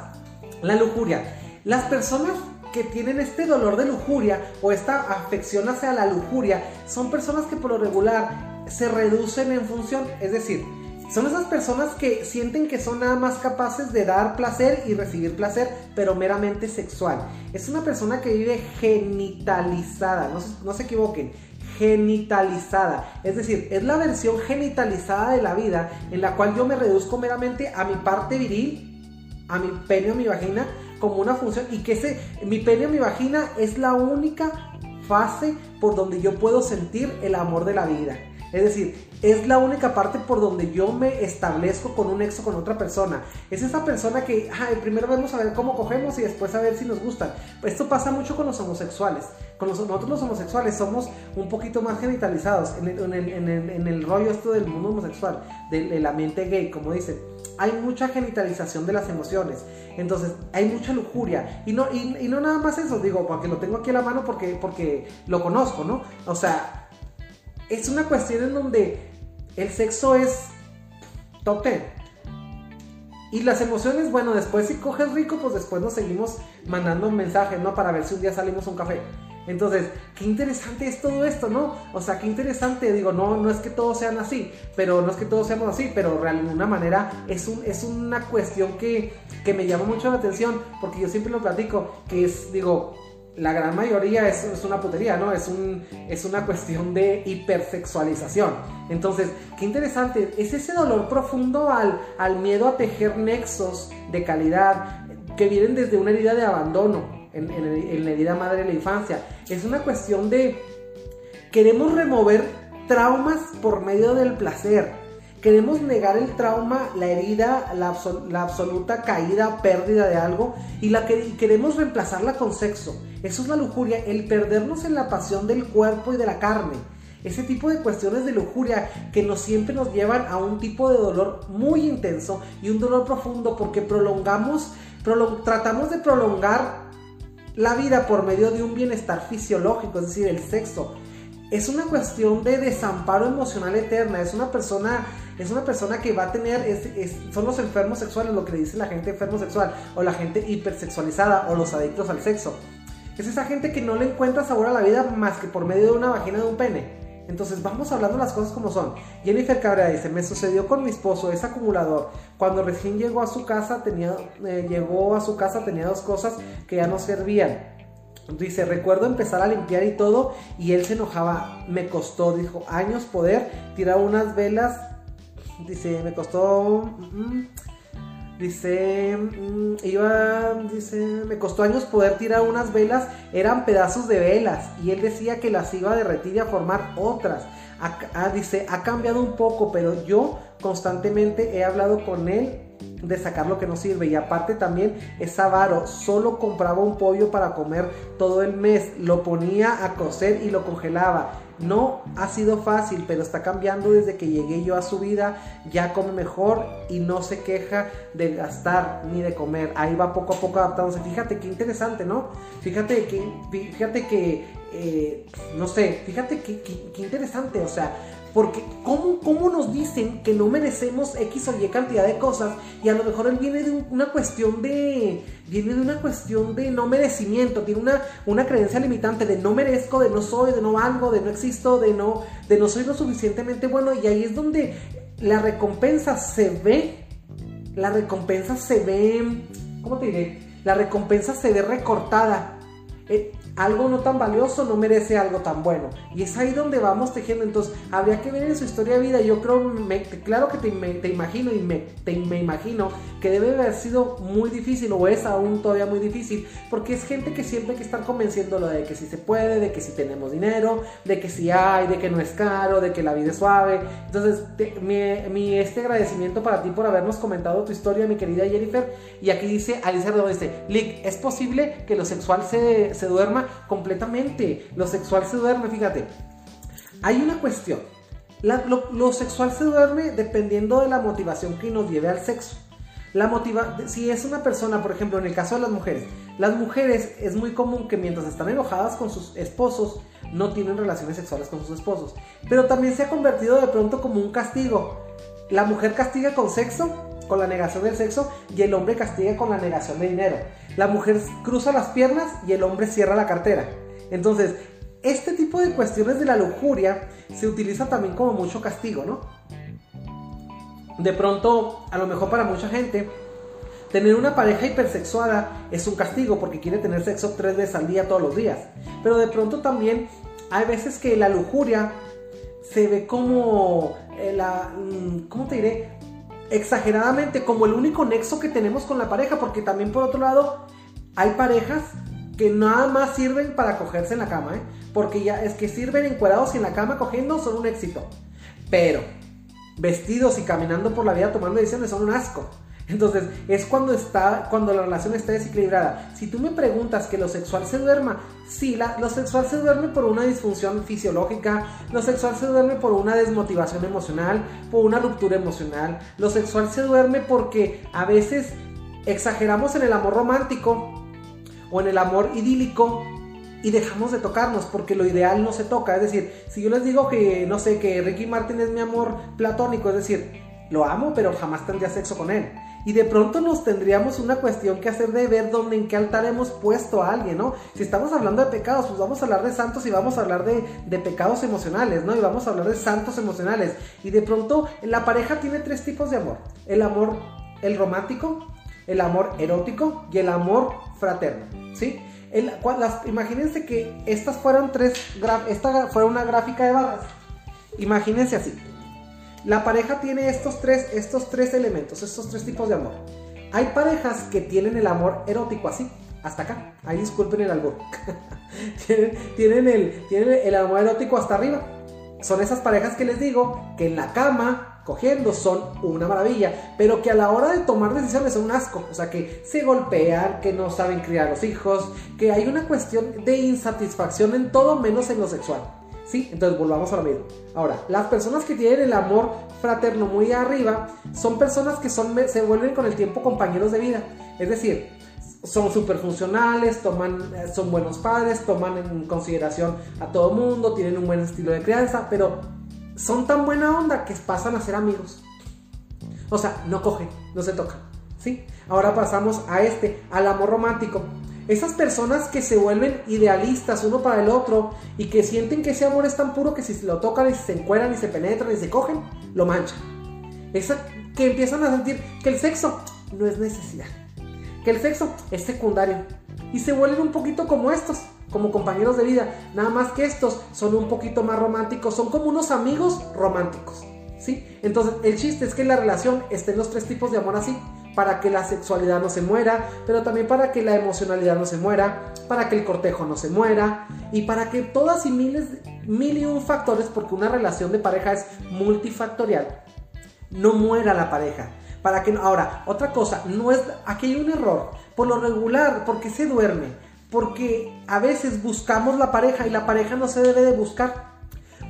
La lujuria. Las personas que tienen este dolor de lujuria o esta afección hacia la lujuria son personas que por lo regular se reducen en función, es decir, son esas personas que sienten que son nada más capaces de dar placer y recibir placer, pero meramente sexual. Es una persona que vive genitalizada, no se, equivoquen, genitalizada. Es decir, es la versión genitalizada de la vida en la cual yo me reduzco meramente a mi parte viril, a mi pene o mi vagina, como una función y que ese, mi pene o mi vagina es la única fase por donde yo puedo sentir el amor de la vida. Es decir, es la única parte por donde yo me establezco con un nexo con otra persona. Es esa persona que, ay, primero vamos a ver cómo cogemos y después a ver si nos gustan. Esto pasa mucho con los homosexuales. Con nosotros los homosexuales somos un poquito más genitalizados en el, rollo esto del mundo homosexual, del, ambiente gay, como dicen. Hay mucha genitalización de las emociones. Entonces, hay mucha lujuria. Y no, no nada más eso, digo, porque lo tengo aquí a la mano porque, porque lo conozco, ¿no? O sea, es una cuestión en donde el sexo es top Y las emociones, bueno, después si coges rico, pues después nos seguimos mandando un mensaje, ¿no? Para ver si un día salimos a un café. Entonces, qué interesante es todo esto, ¿no? O sea, qué interesante, digo, no, no es que todos sean así, pero no es que todos seamos así, pero de alguna manera es, un, es una cuestión que, que me llama mucho la atención, porque yo siempre lo platico, que es, digo, la gran mayoría es, una putería, ¿no? Es, un, es una cuestión de hipersexualización. Entonces, qué interesante, es ese dolor profundo al, miedo a tejer nexos de calidad que vienen desde una herida de abandono, en, en la herida madre de la infancia. Es una cuestión de queremos remover traumas por medio del placer. Queremos negar el trauma, la herida, la, absoluta caída, pérdida de algo y, la que, queremos reemplazarla con sexo. Eso es la lujuria, el perdernos en la pasión del cuerpo y de la carne. Ese tipo de cuestiones de lujuria que nos siempre nos llevan a un tipo de dolor muy intenso y un dolor profundo porque prolongamos, tratamos de prolongar la vida por medio de un bienestar fisiológico, es decir, el sexo. Es una cuestión de desamparo emocional eterna, es una persona es una persona que va a tener, son los enfermos sexuales, lo que dice la gente enfermo sexual, o la gente hipersexualizada, o los adictos al sexo. Es esa gente que no le encuentra sabor a la vida más que por medio de una vagina de un pene. Entonces vamos hablando las cosas como son. Jennifer Cabrera dice, me sucedió con mi esposo, es acumulador. Cuando recién llegó a su casa tenía, eh, llegó a su casa tenía dos cosas que ya no servían. Dice, recuerdo empezar a limpiar y todo y él se enojaba. Me costó, dijo, años poder tirar unas velas. Dice, me costó... Mm, dice, mm, iba, dice, me costó años poder tirar unas velas, eran pedazos de velas y él decía que las iba a derretir y a formar otras. Ah, dice, ha cambiado un poco, pero yo constantemente he hablado con él de sacar lo que no sirve y aparte también es avaro, solo compraba un pollo para comer todo el mes, lo ponía a cocer y lo congelaba. No ha sido fácil, pero está cambiando desde que llegué yo a su vida, ya come mejor y no se queja de gastar ni de comer. Ahí va poco a poco adaptándose. Fíjate qué interesante, ¿no? Fíjate que, fíjate que, eh, no sé, fíjate qué interesante, o sea, porque ¿cómo, ¿cómo, nos dicen que no merecemos X o Y cantidad de cosas? Y a lo mejor él viene de una cuestión de. Viene de una cuestión de no merecimiento. Tiene una, una creencia limitante de no merezco, de no soy, de no valgo, de no existo, de no, de no soy lo suficientemente bueno. Y ahí es donde la recompensa se ve. La recompensa se ve. ¿Cómo te diré? La recompensa se ve recortada. Eh, algo no tan valioso no merece algo tan bueno. Y es ahí donde vamos tejiendo. Entonces, habría que ver en su historia de vida. Yo creo, claro que te, imagino y me, me imagino que debe haber sido muy difícil o es aún todavía muy difícil. Porque es gente que siempre hay que estar convenciéndolo de que sí se puede, de que sí tenemos dinero, de que sí hay, de que no es caro, de que la vida es suave. Entonces, mi, este agradecimiento para ti por habernos comentado tu historia, mi querida Jennifer. Y aquí dice, Alicia Redondo dice, Lick, ¿es posible que lo sexual se, se duerma? Completamente. Lo sexual se duerme, fíjate. Hay una cuestión. lo, sexual se duerme dependiendo de la motivación que nos lleve al sexo. La motiva si es una persona, por ejemplo, en el caso de las mujeres, las mujeres es muy común que mientras están enojadas con sus esposos, no tienen relaciones sexuales con sus esposos. Pero también se ha convertido de pronto como un castigo. La mujer castiga con sexo con la negación del sexo y el hombre castiga con la negación de dinero. La mujer cruza las piernas y el hombre cierra la cartera. Entonces, este tipo de cuestiones de la lujuria se utiliza también como mucho castigo, ¿no? De pronto, a lo mejor para mucha gente, tener una pareja hipersexuada es un castigo porque quiere tener sexo tres veces al día todos los días. Pero de pronto también hay veces que la lujuria se ve como eh, la... Mm, ¿Cómo te diré? Exageradamente como el único nexo que tenemos con la pareja, porque también por otro lado hay parejas que nada más sirven para cogerse en la cama, ¿eh? porque ya es que sirven encuadrados y en la cama cogiendo son un éxito, pero vestidos y caminando por la vida tomando decisiones son un asco. Entonces, es cuando está, cuando la relación está desequilibrada. Si tú me preguntas que lo sexual se duerma, sí, la, lo sexual se duerme por una disfunción fisiológica, lo sexual se duerme por una desmotivación emocional, por una ruptura emocional, lo sexual se duerme porque a veces exageramos en el amor romántico o en el amor idílico y dejamos de tocarnos porque lo ideal no se toca. Es decir, si yo les digo que, no sé, que Ricky Martin es mi amor platónico, es decir, lo amo, pero jamás tendría sexo con él. Y de pronto nos tendríamos una cuestión que hacer de ver dónde, en qué altar hemos puesto a alguien, ¿no? Si estamos hablando de pecados, pues vamos a hablar de santos y vamos a hablar de, de pecados emocionales, ¿no? Y vamos a hablar de santos emocionales. Y de pronto la pareja tiene tres tipos de amor. El amor, el romántico, el amor erótico y el amor fraterno, ¿sí? las, imagínense que estas fueran tres, esta fuera una gráfica de barras. Imagínense así. La pareja tiene estos tres, estos tres elementos, estos tres tipos de amor. Hay parejas que tienen el amor erótico así, hasta acá. Ahí disculpen el albur. (laughs) tienen, el, tienen el amor erótico hasta arriba. Son esas parejas que les digo que en la cama, cogiendo, son una maravilla, pero que a la hora de tomar decisiones son un asco. O sea, que se golpean, que no saben criar los hijos, que hay una cuestión de insatisfacción en todo menos en lo sexual. ¿Sí? Entonces volvamos a lo mismo. Ahora, las personas que tienen el amor fraterno muy arriba son personas que son, se vuelven con el tiempo compañeros de vida. Es decir, son súper funcionales, toman, eh, son buenos padres, toman en consideración a todo mundo, tienen un buen estilo de crianza, pero son tan buena onda que pasan a ser amigos. O sea, no cogen, no se tocan. ¿sí? Ahora pasamos a este, al amor romántico. Esas personas que se vuelven idealistas uno para el otro y que sienten que ese amor es tan puro que si lo tocan y se encueran y se penetran y se cogen, lo manchan. Esa que empiezan a sentir que el sexo no es necesidad, que el sexo es secundario y se vuelven un poquito como estos, como compañeros de vida, nada más que estos son un poquito más románticos, son como unos amigos románticos, ¿sí? Entonces, el chiste es que la relación esté en los tres tipos de amor así, para que la sexualidad no se muera, pero también para que la emocionalidad no se muera, para que el cortejo no se muera y para que todas y miles, mil y un factores, porque una relación de pareja es multifactorial, no muera la pareja. Para que ahora, otra cosa, no es aquí hay un error. Por lo regular, porque se duerme? Porque a veces buscamos la pareja y la pareja no se debe de buscar.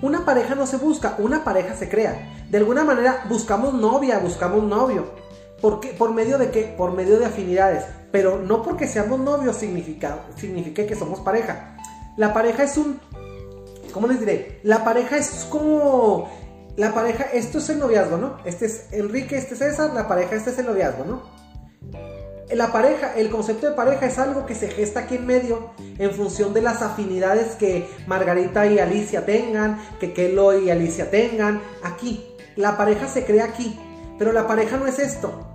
Una pareja no se busca, una pareja se crea. De alguna manera buscamos novia, buscamos novio. ¿Por, ¿Por medio de qué? Por medio de afinidades. Pero no porque seamos novios significa, significa que somos pareja. La pareja es un... ¿Cómo les diré? La pareja es como... La pareja, esto es el noviazgo, ¿no? Este es Enrique, este es César, la pareja, este es el noviazgo, ¿no? La pareja, el concepto de pareja es algo que se gesta aquí en medio en función de las afinidades que Margarita y Alicia tengan, que Kelo y Alicia tengan. Aquí, la pareja se crea aquí, pero la pareja no es esto.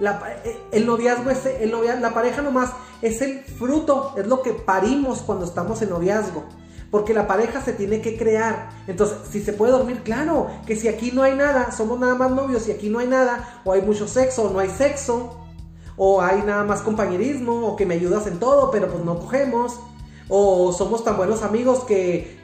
Eh, el noviazgo es el la pareja nomás es el fruto, es lo que parimos cuando estamos en noviazgo. Porque la pareja se tiene que crear. Entonces, si se puede dormir, claro, que si aquí no hay nada, somos nada más novios, y aquí no hay nada, o hay mucho sexo, o no hay sexo, o hay nada más compañerismo, o que me ayudas en todo, pero pues no cogemos, o somos tan buenos amigos que,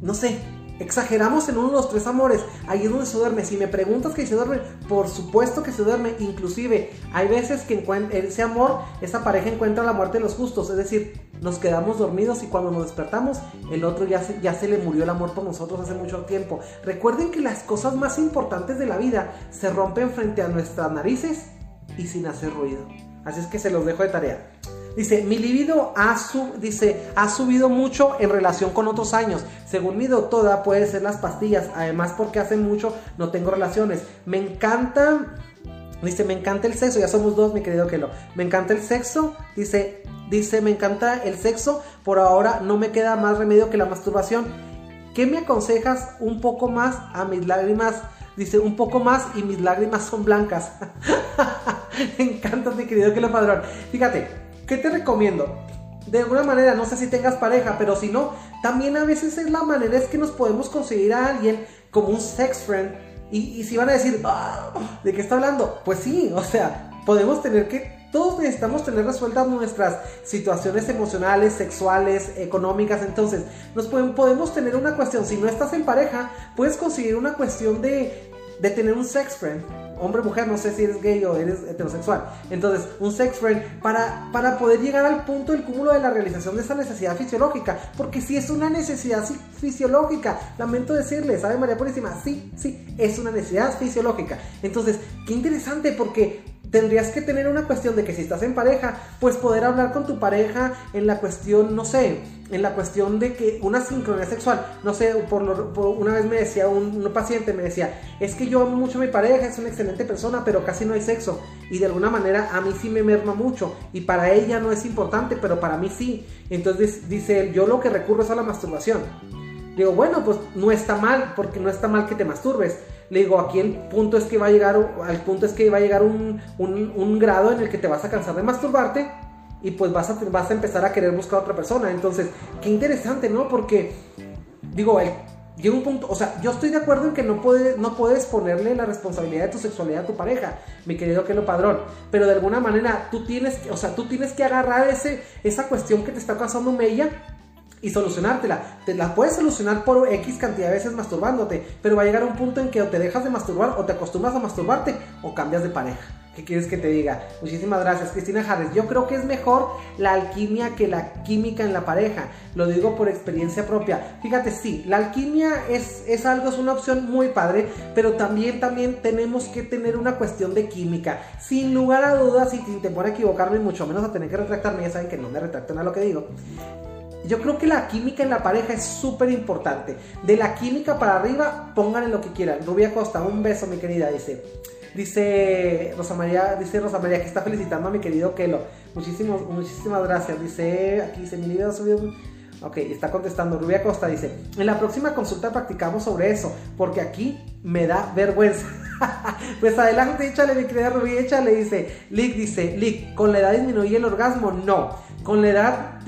no sé, Exageramos en uno de los tres amores. Ahí es donde se duerme. Si me preguntas que se duerme, por supuesto que se duerme. Inclusive, hay veces que ese amor, esa pareja encuentra la muerte de los justos. Es decir, nos quedamos dormidos y cuando nos despertamos, el otro ya se, ya se le murió el amor por nosotros hace mucho tiempo. Recuerden que las cosas más importantes de la vida se rompen frente a nuestras narices y sin hacer ruido. Así es que se los dejo de tarea. Dice, mi libido ha, dice, ha subido mucho en relación con otros años. Según mi doctora, puede ser las pastillas. Además, porque hace mucho no tengo relaciones. Me encanta, dice, me encanta el sexo. Ya somos dos, mi querido Kelo. Me encanta el sexo. Dice, dice, me encanta el sexo. Por ahora no me queda más remedio que la masturbación. ¿Qué me aconsejas un poco más a mis lágrimas? Dice, un poco más y mis lágrimas son blancas. (laughs) me encanta, mi querido Kelo Padrón. Fíjate, ¿Qué te recomiendo? De alguna manera, no sé si tengas pareja, pero si no, también a veces es la manera es que nos podemos conseguir a alguien como un sex friend. Y, si van a decir, ah, ¿de qué está hablando? Pues sí, o sea, podemos tener que todos necesitamos tener resueltas nuestras situaciones emocionales, sexuales, económicas. Entonces, nos podemos tener una cuestión. Si no estás en pareja, puedes conseguir una cuestión de, de tener un sex friend hombre mujer, no sé si eres gay o eres heterosexual. Entonces, un sex friend para, para poder llegar al punto del cúmulo de la realización de esa necesidad fisiológica. Porque si es una necesidad fisiológica, lamento decirle, ¿sabe María Purísima? Sí, sí, es una necesidad fisiológica. Entonces, qué interesante porque tendrías que tener una cuestión de que si estás en pareja, pues poder hablar con tu pareja en la cuestión, no sé, en la cuestión de que una sincronía sexual, no sé, por, una vez me decía un, paciente, me decía, es que yo amo mucho a mi pareja, es una excelente persona, pero casi no hay sexo. Y de alguna manera a mí sí me merma mucho. Y para ella no es importante, pero para mí sí. Entonces dice él, yo lo que recurro es a la masturbación. Digo, bueno, pues no está mal, porque no está mal que te masturbes. Le digo, aquí el punto es que va a llegar, al punto es que va a llegar un, un grado en el que te vas a cansar de masturbarte y pues vas a, vas a empezar a querer buscar a otra persona. Entonces, qué interesante, ¿no? Porque, digo, llega un punto, o sea, yo estoy de acuerdo en que no, puede, no puedes ponerle la responsabilidad de tu sexualidad a tu pareja, mi querido Kelo Padrón, pero de alguna manera tú tienes, o sea, tú tienes que agarrar ese, esa cuestión que te está causando mella y solucionártela. Te la puedes solucionar por X cantidad de veces masturbándote, pero va a llegar un punto en que o te dejas de masturbar o te acostumbras a masturbarte o cambias de pareja. ¿Qué quieres que te diga? Muchísimas gracias, Cristina Harris. Yo creo que es mejor la alquimia que la química en la pareja. Lo digo por experiencia propia. Fíjate, sí, la alquimia es, es algo, es una opción muy padre, pero también, también tenemos que tener una cuestión de química. Sin lugar a dudas, y sin temor a equivocarme, mucho menos a tener que retractarme, ya saben que no me retracto a lo que digo. Yo creo que la química en la pareja es súper importante. De la química para arriba, pónganle lo que quieran. Rubia Costa, un beso, mi querida, dice. dice Rosa María, dice Rosa María que está felicitando a mi querido Kelo. Muchísimas, muchísimas gracias. Dice, aquí dice, mi video subido. Ok, está contestando. Rubia Costa dice, en la próxima consulta practicamos sobre eso, porque aquí me da vergüenza. (laughs) pues adelante, échale, mi querida Rubí, échale, dice. Lick dice, Lick, ¿con la edad disminuye el orgasmo? No. Con la edad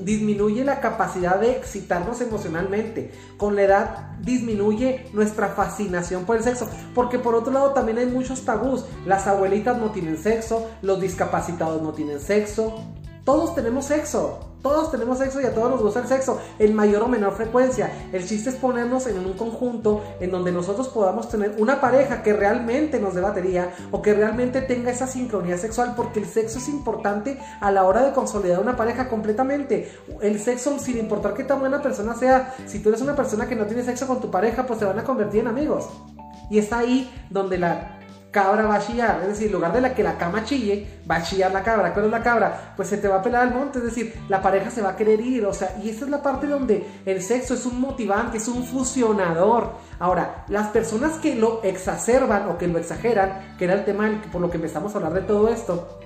disminuye la capacidad de excitarnos emocionalmente. Con la edad disminuye nuestra fascinación por el sexo. Porque por otro lado también hay muchos tabús. Las abuelitas no tienen sexo, los discapacitados no tienen sexo. Todos tenemos sexo. Todos tenemos sexo y a todos nos gusta el sexo, en mayor o menor frecuencia. El chiste es ponernos en un conjunto en donde nosotros podamos tener una pareja que realmente nos dé batería o que realmente tenga esa sincronía sexual, porque el sexo es importante a la hora de consolidar una pareja completamente. El sexo, sin importar qué tan buena persona sea, si tú eres una persona que no tiene sexo con tu pareja, pues se van a convertir en amigos. Y es ahí donde la cabra va a chillar. Es decir, en lugar de la que la cama chille, va a chillar la cabra. ¿Cuál es la cabra? Pues se te va a pelar al monte. Es decir, la pareja se va a querer ir. O sea, y esa es la parte donde el sexo es un motivante, es un fusionador. Ahora, las personas que lo exacerban o que lo exageran, que era el tema por lo que empezamos a hablar de todo esto,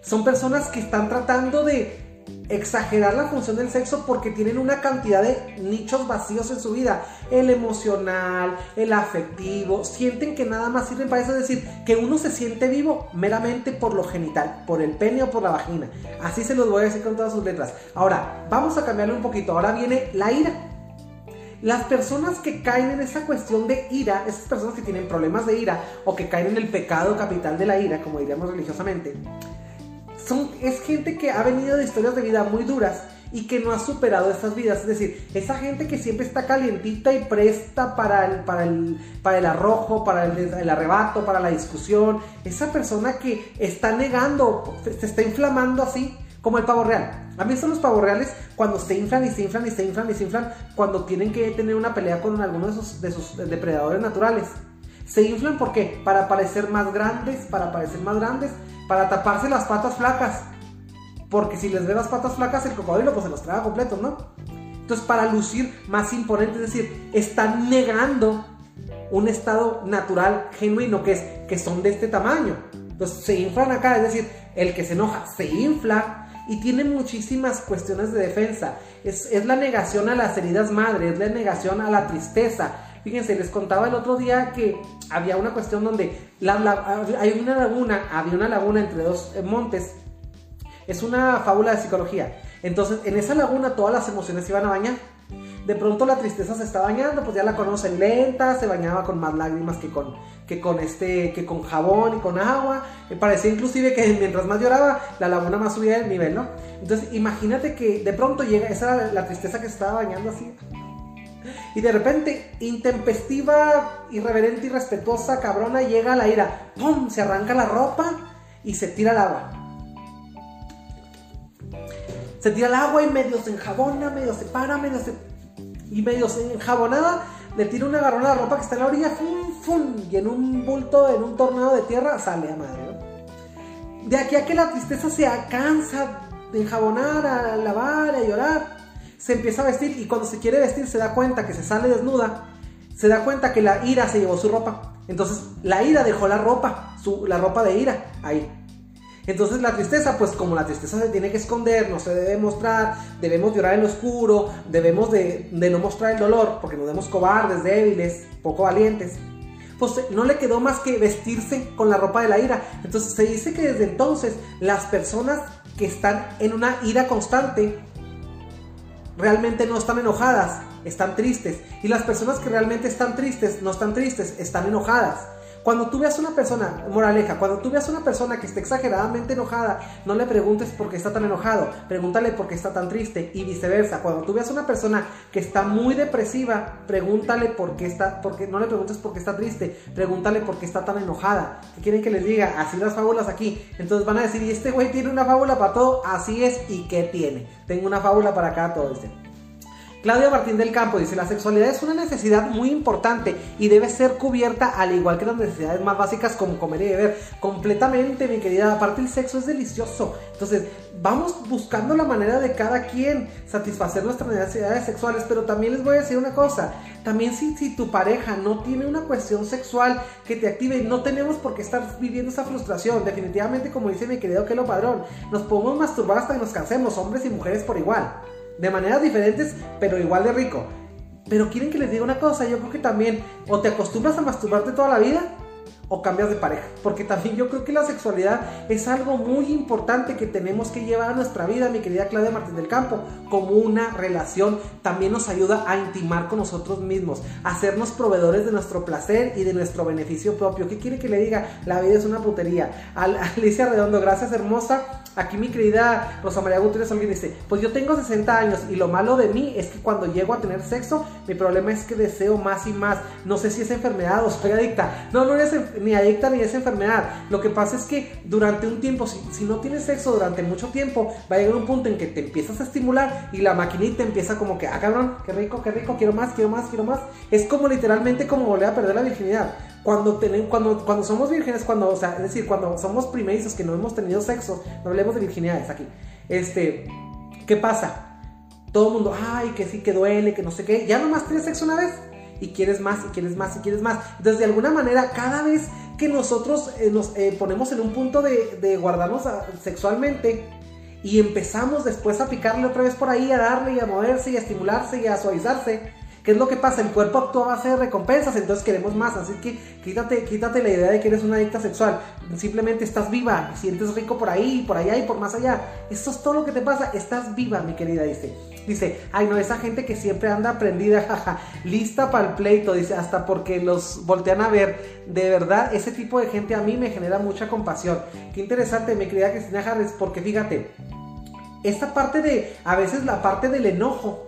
son personas que están tratando de exagerar la función del sexo porque tienen una cantidad de nichos vacíos en su vida. El emocional, el afectivo, sienten que nada más sirven para eso. Es decir, que uno se siente vivo meramente por lo genital, por el pene o por la vagina. Así se los voy a decir con todas sus letras. Ahora, vamos a cambiarle un poquito. Ahora viene la ira. Las personas que caen en esa cuestión de ira, esas personas que tienen problemas de ira o que caen en el pecado capital de la ira, como diríamos religiosamente, es gente que ha venido de historias de vida muy duras y que no ha superado estas vidas. Es decir, esa gente que siempre está calientita y presta para el, para el, para el arrojo, para el, arrebato, para la discusión. Esa persona que está negando, se está inflamando así, como el pavo real. A mí son los pavos reales cuando se inflan y se inflan y se inflan y se inflan, cuando tienen que tener una pelea con alguno de sus, de sus depredadores naturales. Se inflan porque para parecer más grandes, para parecer más grandes, para taparse las patas flacas. Porque si les ve las patas flacas, el cocodrilo pues se los traga completos, ¿no? Entonces, para lucir más imponente, es decir, están negando un estado natural, genuino, que es que son de este tamaño. Entonces, se inflan acá, es decir, el que se enoja se infla y tiene muchísimas cuestiones de defensa. Es, es la negación a las heridas madre, es la negación a la tristeza, Fíjense, les contaba el otro día que había una cuestión donde hay una laguna, había una laguna entre dos eh, montes. Es una fábula de psicología. Entonces, en esa laguna todas las emociones se iban a bañar. De pronto la tristeza se está bañando, pues ya la conocen lenta, se bañaba con más lágrimas que con, que con este, que con jabón y con agua. Me parecía inclusive que (laughs) mientras más lloraba, la laguna más subía el nivel, ¿no? Entonces, imagínate que de pronto llega, esa la tristeza que se estaba bañando así. Y de repente, intempestiva, irreverente, irrespetuosa, cabrona, llega a la ira. ¡Pum! Se arranca la ropa y se tira al agua. Se tira al agua y medio se enjabona, medio se para, medio se. Y medio se enjabonada, le tira una agarrón a la ropa que está en la orilla, ¡fum! ¡fum! Y en un bulto, en un tornado de tierra, sale a madre, De aquí a que la tristeza se cansa de enjabonar, a lavar, a llorar se empieza a vestir y cuando se quiere vestir se da cuenta que se sale desnuda, se da cuenta que la ira se llevó su ropa. Entonces la ira dejó la ropa, su, la ropa de ira ahí. Entonces la tristeza, pues como la tristeza se tiene que esconder, no se debe mostrar, debemos llorar en lo oscuro, debemos de, no mostrar el dolor, porque nos vemos cobardes, débiles, poco valientes. Pues no le quedó más que vestirse con la ropa de la ira. Entonces se dice que desde entonces las personas que están en una ira constante realmente no están enojadas, están tristes. Y las personas que realmente están tristes, no están tristes, están enojadas. Cuando tú veas una persona, moraleja, cuando tú veas una persona que esté exageradamente enojada, no le preguntes por qué está tan enojado, pregúntale por qué está tan triste y viceversa. Cuando tú veas una persona que está muy depresiva, pregúntale por qué está, porque no le preguntes por qué está triste, pregúntale por qué está tan enojada. ¿Qué quieren que les diga? Así las fábulas aquí. Entonces van a decir, y este güey tiene una fábula para todo, así es, ¿y qué tiene? Tengo una fábula para cada todo este. Claudia Martín del Campo dice, la sexualidad es una necesidad muy importante y debe ser cubierta al igual que las necesidades más básicas como comer y beber. Completamente, mi querida. Aparte el sexo es delicioso. Entonces, vamos buscando la manera de cada quien satisfacer nuestras necesidades sexuales. Pero también les voy a decir una cosa. También si, si tu pareja no tiene una cuestión sexual que te active, no tenemos por qué estar viviendo esa frustración. Definitivamente, como dice mi querido Kelo Padrón, nos podemos masturbar hasta que nos cansemos, hombres y mujeres por igual de maneras diferentes, pero igual de rico. Pero quieren que les diga una cosa, yo creo que también o te acostumbras a masturbarte toda la vida o cambias de pareja. Porque también yo creo que la sexualidad es algo muy importante que tenemos que llevar a nuestra vida, mi querida Claudia Martín del Campo, como una relación. También nos ayuda a intimar con nosotros mismos, a hacernos proveedores de nuestro placer y de nuestro beneficio propio. ¿Qué quiere que le diga? La vida es una putería. (laughs) Alicia Redondo, gracias hermosa. Aquí mi querida Rosa María Gutiérrez alguien dice, pues yo tengo 60 años y lo malo de mí es que cuando llego a tener sexo, mi problema es que deseo más y más. No sé si es enfermedad o soy adicta. No, no eres ni adicta ni es enfermedad. Lo que pasa es que durante un tiempo, si, no tienes sexo durante mucho tiempo, va a llegar un punto en que te empiezas a estimular y la maquinita empieza como que, ah cabrón, qué rico, qué rico, quiero más, quiero más, quiero más. Es como literalmente como volver a perder la virginidad cuando, cuando, cuando somos vírgenes, cuando, o sea, es decir, cuando somos primerizos que no hemos tenido sexo, no hablemos de virginidades aquí, este, ¿qué pasa? Todo el mundo, ay, que sí, que duele, que no sé qué, ya nomás tienes sexo una vez y quieres más y quieres más y quieres más. Entonces, de alguna manera, cada vez que nosotros eh, nos eh, ponemos en un punto de, de guardarnos sexualmente y empezamos después a picarle otra vez por ahí, a darle y a moverse y a estimularse y a suavizarse, ¿Qué es lo que pasa? El cuerpo actúa a base de recompensas, entonces queremos más. Así que quítate, quítate la idea de que eres una adicta sexual. Simplemente estás viva, sientes rico por ahí, por allá y por más allá. Esto es todo lo que te pasa. Estás viva, mi querida, dice. Dice, ay no, esa gente que siempre anda prendida, (laughs) jaja, lista para el pleito, dice, hasta porque los voltean a ver. De verdad, ese tipo de gente a mí me genera mucha compasión. Qué interesante, mi querida Cristina Harris, porque fíjate, esta parte de, a veces la parte del enojo,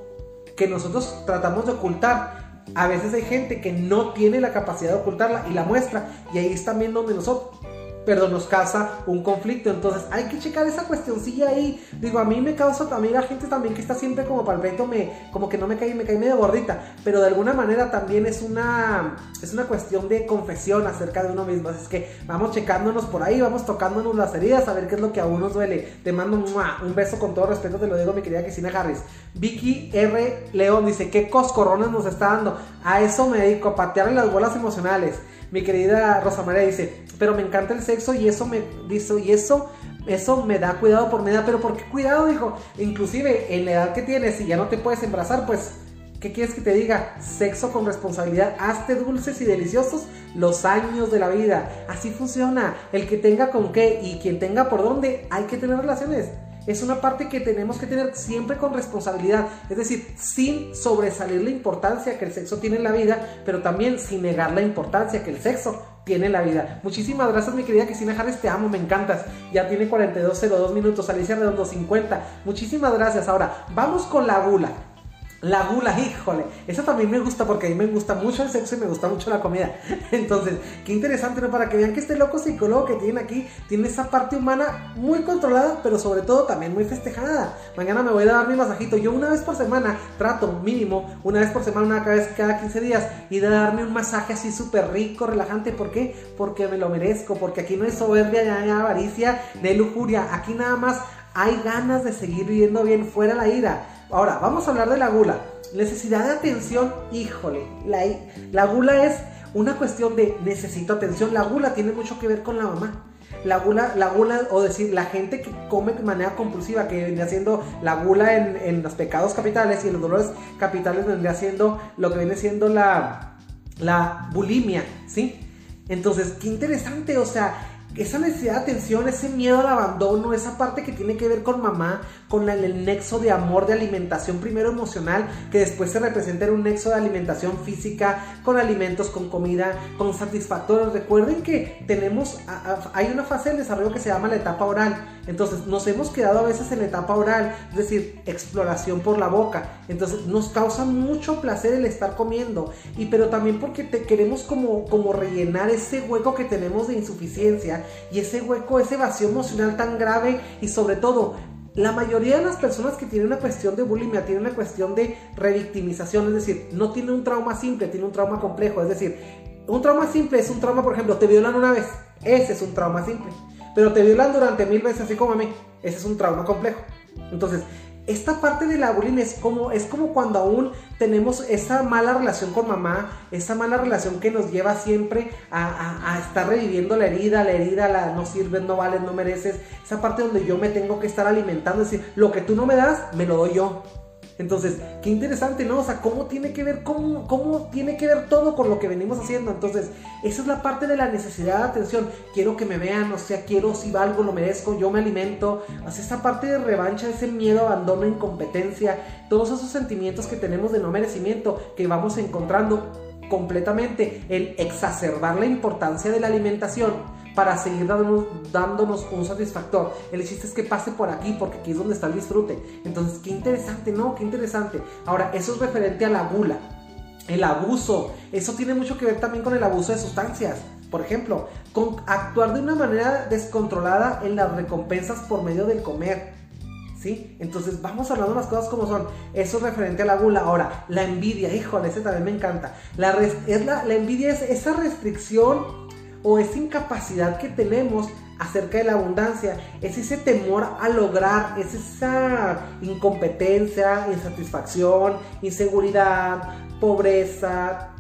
que nosotros tratamos de ocultar. A veces hay gente que no tiene la capacidad de ocultarla y la muestra. Y ahí es también donde nosotros, perdón, nos causa un conflicto. Entonces hay que checar esa cuestioncilla ahí. Digo, a mí me causa también la gente también que está siempre como el me, como que no me cae, me cae medio gordita. Pero de alguna manera también es una, es una cuestión de confesión acerca de uno mismo. Así es que vamos checándonos por ahí, vamos tocándonos las heridas, a ver qué es lo que a uno duele. Te mando un beso con todo respeto, te lo digo mi querida Cristina Harris. Vicky R. León dice, ¿qué coscorrones nos está dando? A eso me dedico, a patearle las bolas emocionales. Mi querida Rosa María dice, pero me encanta el sexo y eso me dice, y eso, eso me da cuidado por mi edad. Pero ¿por qué cuidado? Dijo, inclusive en la edad que tienes, si ya no te puedes embarazar, pues, ¿qué quieres que te diga? Sexo con responsabilidad, hazte dulces y deliciosos los años de la vida. Así funciona. El que tenga con qué y quien tenga por dónde, hay que tener relaciones es una parte que tenemos que tener siempre con responsabilidad, es decir, sin sobresalir la importancia que el sexo tiene en la vida, pero también sin negar la importancia que el sexo tiene en la vida. Muchísimas gracias, mi querida Cristina Jares, te amo, me encantas. Ya tiene 42.02 minutos, Alicia Redondo 50. Muchísimas gracias. Ahora, vamos con la gula. La gula, híjole, eso también me gusta porque a mí me gusta mucho el sexo y me gusta mucho la comida. (laughs) Entonces, qué interesante, ¿no? Para que vean que este loco psicólogo que tienen aquí tiene esa parte humana muy controlada, pero sobre todo también muy festejada. Mañana me voy a dar mi masajito. Yo una vez por semana trato, mínimo, una vez por semana, una vez cada 15 días, y de darme un masaje así súper rico, relajante. ¿Por qué? Porque me lo merezco, porque aquí no es soberbia, ya avaricia, de lujuria. Aquí nada más hay ganas de seguir viviendo bien fuera la ira Ahora, vamos a hablar de la gula. Necesidad de atención, híjole, la, la gula es una cuestión de necesito atención. La gula tiene mucho que ver con la mamá. La gula, la gula, o decir, la gente que come de manera compulsiva, que viene haciendo la gula en, en los pecados capitales y en los dolores capitales vendría haciendo lo que viene siendo la, la bulimia, ¿sí? Entonces, qué interesante, o sea, esa necesidad de atención, ese miedo al abandono, esa parte que tiene que ver con mamá, con el nexo de amor, de alimentación primero emocional, que después se representa en un nexo de alimentación física, con alimentos, con comida, con satisfactorios. Recuerden que tenemos, hay una fase del desarrollo que se llama la etapa oral. Entonces nos hemos quedado a veces en la etapa oral, es decir, exploración por la boca. Entonces nos causa mucho placer el estar comiendo, y pero también porque te queremos como, como rellenar ese hueco que tenemos de insuficiencia y ese hueco, ese vacío emocional tan grave y sobre todo la mayoría de las personas que tienen una cuestión de bulimia tienen una cuestión de revictimización, es decir, no tienen un trauma simple, tienen un trauma complejo, es decir, un trauma simple es un trauma, por ejemplo, te violan una vez, ese es un trauma simple, pero te violan durante mil veces así como a mí, ese es un trauma complejo. Entonces, esta parte de la bullying es como, es como cuando aún tenemos esa mala relación con mamá, esa mala relación que nos lleva siempre a, estar reviviendo la herida, la herida, la no sirves, no vales, no mereces, esa parte donde yo me tengo que estar alimentando, es decir, lo que tú no me das, me lo doy yo. Entonces, qué interesante, ¿no? O sea, cómo tiene que ver, cómo, cómo tiene que ver todo con lo que venimos haciendo. Entonces, esa es la parte de la necesidad de atención. Quiero que me vean, o sea, quiero si valgo, lo merezco, yo me alimento. O sea, esa parte de revancha, ese miedo, abandono, incompetencia, todos esos sentimientos que tenemos de no merecimiento que vamos encontrando completamente el exacerbar la importancia de la alimentación para seguir dándonos, un satisfactor. El chiste es que pase por aquí porque aquí es donde está el disfrute. Entonces, qué interesante, ¿no? Qué interesante. Ahora, eso es referente a la gula. El abuso, eso tiene mucho que ver también con el abuso de sustancias. Por ejemplo, con actuar de una manera descontrolada en las recompensas por medio del comer. ¿Sí? Entonces vamos hablando de las cosas como son. Eso es referente a la gula. Ahora, la envidia, híjole, ese también me encanta. La, es la envidia es esa restricción o esa incapacidad que tenemos acerca de la abundancia, es ese temor a lograr, es esa incompetencia, insatisfacción, inseguridad, pobreza,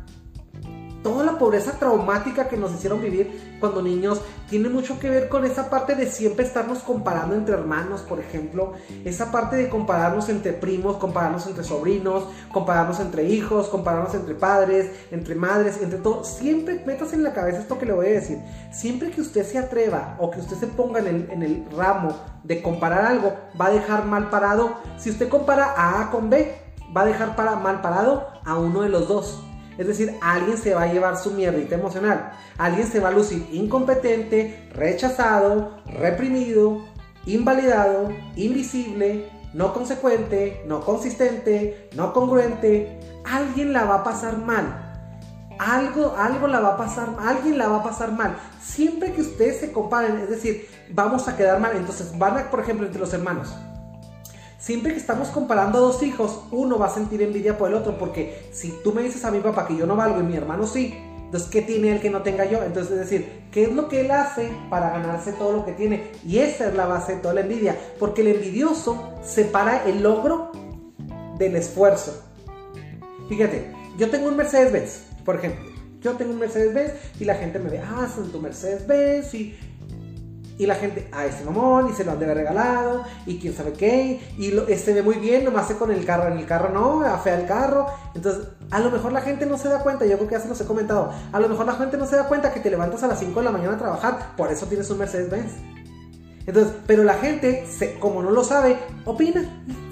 toda la pobreza traumática que nos hicieron vivir cuando niños tiene mucho que ver con esa parte de siempre estarnos comparando entre hermanos, por ejemplo, esa parte de compararnos entre primos, compararnos entre sobrinos, compararnos entre hijos, compararnos entre padres, entre madres, entre todo. Siempre metas en la cabeza esto que le voy a decir. Siempre que usted se atreva o que usted se ponga en el, en el ramo de comparar algo, va a dejar mal parado. Si usted compara a A con B, va a dejar para mal parado a uno de los dos. Es decir, alguien se va a llevar su mierdita emocional. Alguien se va a lucir incompetente, rechazado, reprimido, invalidado, invisible, no consecuente, no consistente, no congruente. Alguien la va a pasar mal. Algo, algo la va a pasar, alguien la va a pasar mal. Siempre que ustedes se comparen, es decir, vamos a quedar mal. Entonces, van a, por ejemplo, entre los hermanos Siempre que estamos comparando a dos hijos, uno va a sentir envidia por el otro, porque si tú me dices a mi papá que yo no valgo y mi hermano sí, entonces ¿qué tiene él que no tenga yo? Entonces es decir, ¿qué es lo que él hace para ganarse todo lo que tiene? Y esa es la base de toda la envidia, porque el envidioso separa el logro del esfuerzo. Fíjate, yo tengo un Mercedes-Benz, por ejemplo. Yo tengo un Mercedes-Benz y la gente me ve, ah, son tu Mercedes-Benz y y la gente, ah, ese mamón, y se lo han de haber regalado, y quién sabe qué, y se ve muy bien, nomás con el carro, en el carro no, afea el carro. Entonces, a lo mejor la gente no se da cuenta, yo creo que ya se los he comentado, a lo mejor la gente no se da cuenta que te levantas a las 5 de la mañana a trabajar, por eso tienes un Mercedes-Benz. Entonces, pero la gente, como no lo sabe, opina.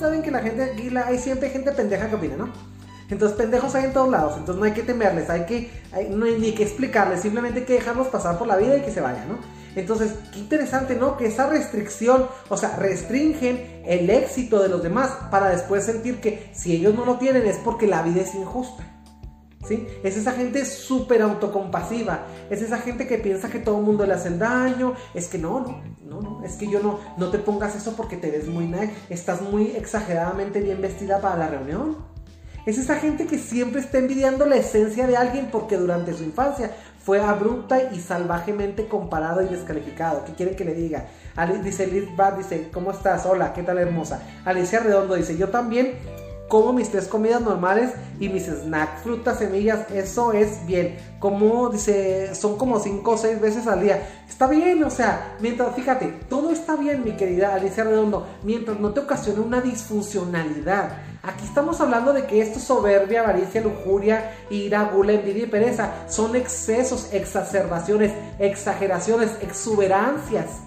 Saben que la gente aquí, hay siempre gente pendeja que opina, ¿no? Entonces, pendejos hay en todos lados. Entonces, no hay que temerles, hay que, no hay ni que explicarles, simplemente hay que dejarlos pasar por la vida y que se vayan, ¿no? Entonces, qué interesante, ¿no? Que esa restricción, o sea, restringen el éxito de los demás para después sentir que si ellos no lo tienen es porque la vida es injusta. ¿Sí? Es esa gente súper autocompasiva, es esa gente que piensa que todo el mundo le hace daño, es que no, no, no, no, es que yo no, no te pongas eso porque te ves muy nice, estás muy exageradamente bien vestida para la reunión. Es esa gente que siempre está envidiando la esencia de alguien porque durante su infancia fue abrupta y salvajemente comparado y descalificado. ¿Qué quiere que le diga? dice Liz Bad, dice, ¿cómo estás? Hola, ¿qué tal hermosa? Alicia Redondo dice, yo también como mis tres comidas normales y mis snacks, frutas, semillas, eso es bien. Como dice, son como cinco o seis veces al día. Está bien, o sea, mientras, fíjate, todo está bien, mi querida Alicia Redondo, mientras no te ocasione una disfuncionalidad. Aquí estamos hablando de que esto soberbia, avaricia, lujuria, ira, gula, envidia y pereza son excesos, exacerbaciones, exageraciones, exuberancias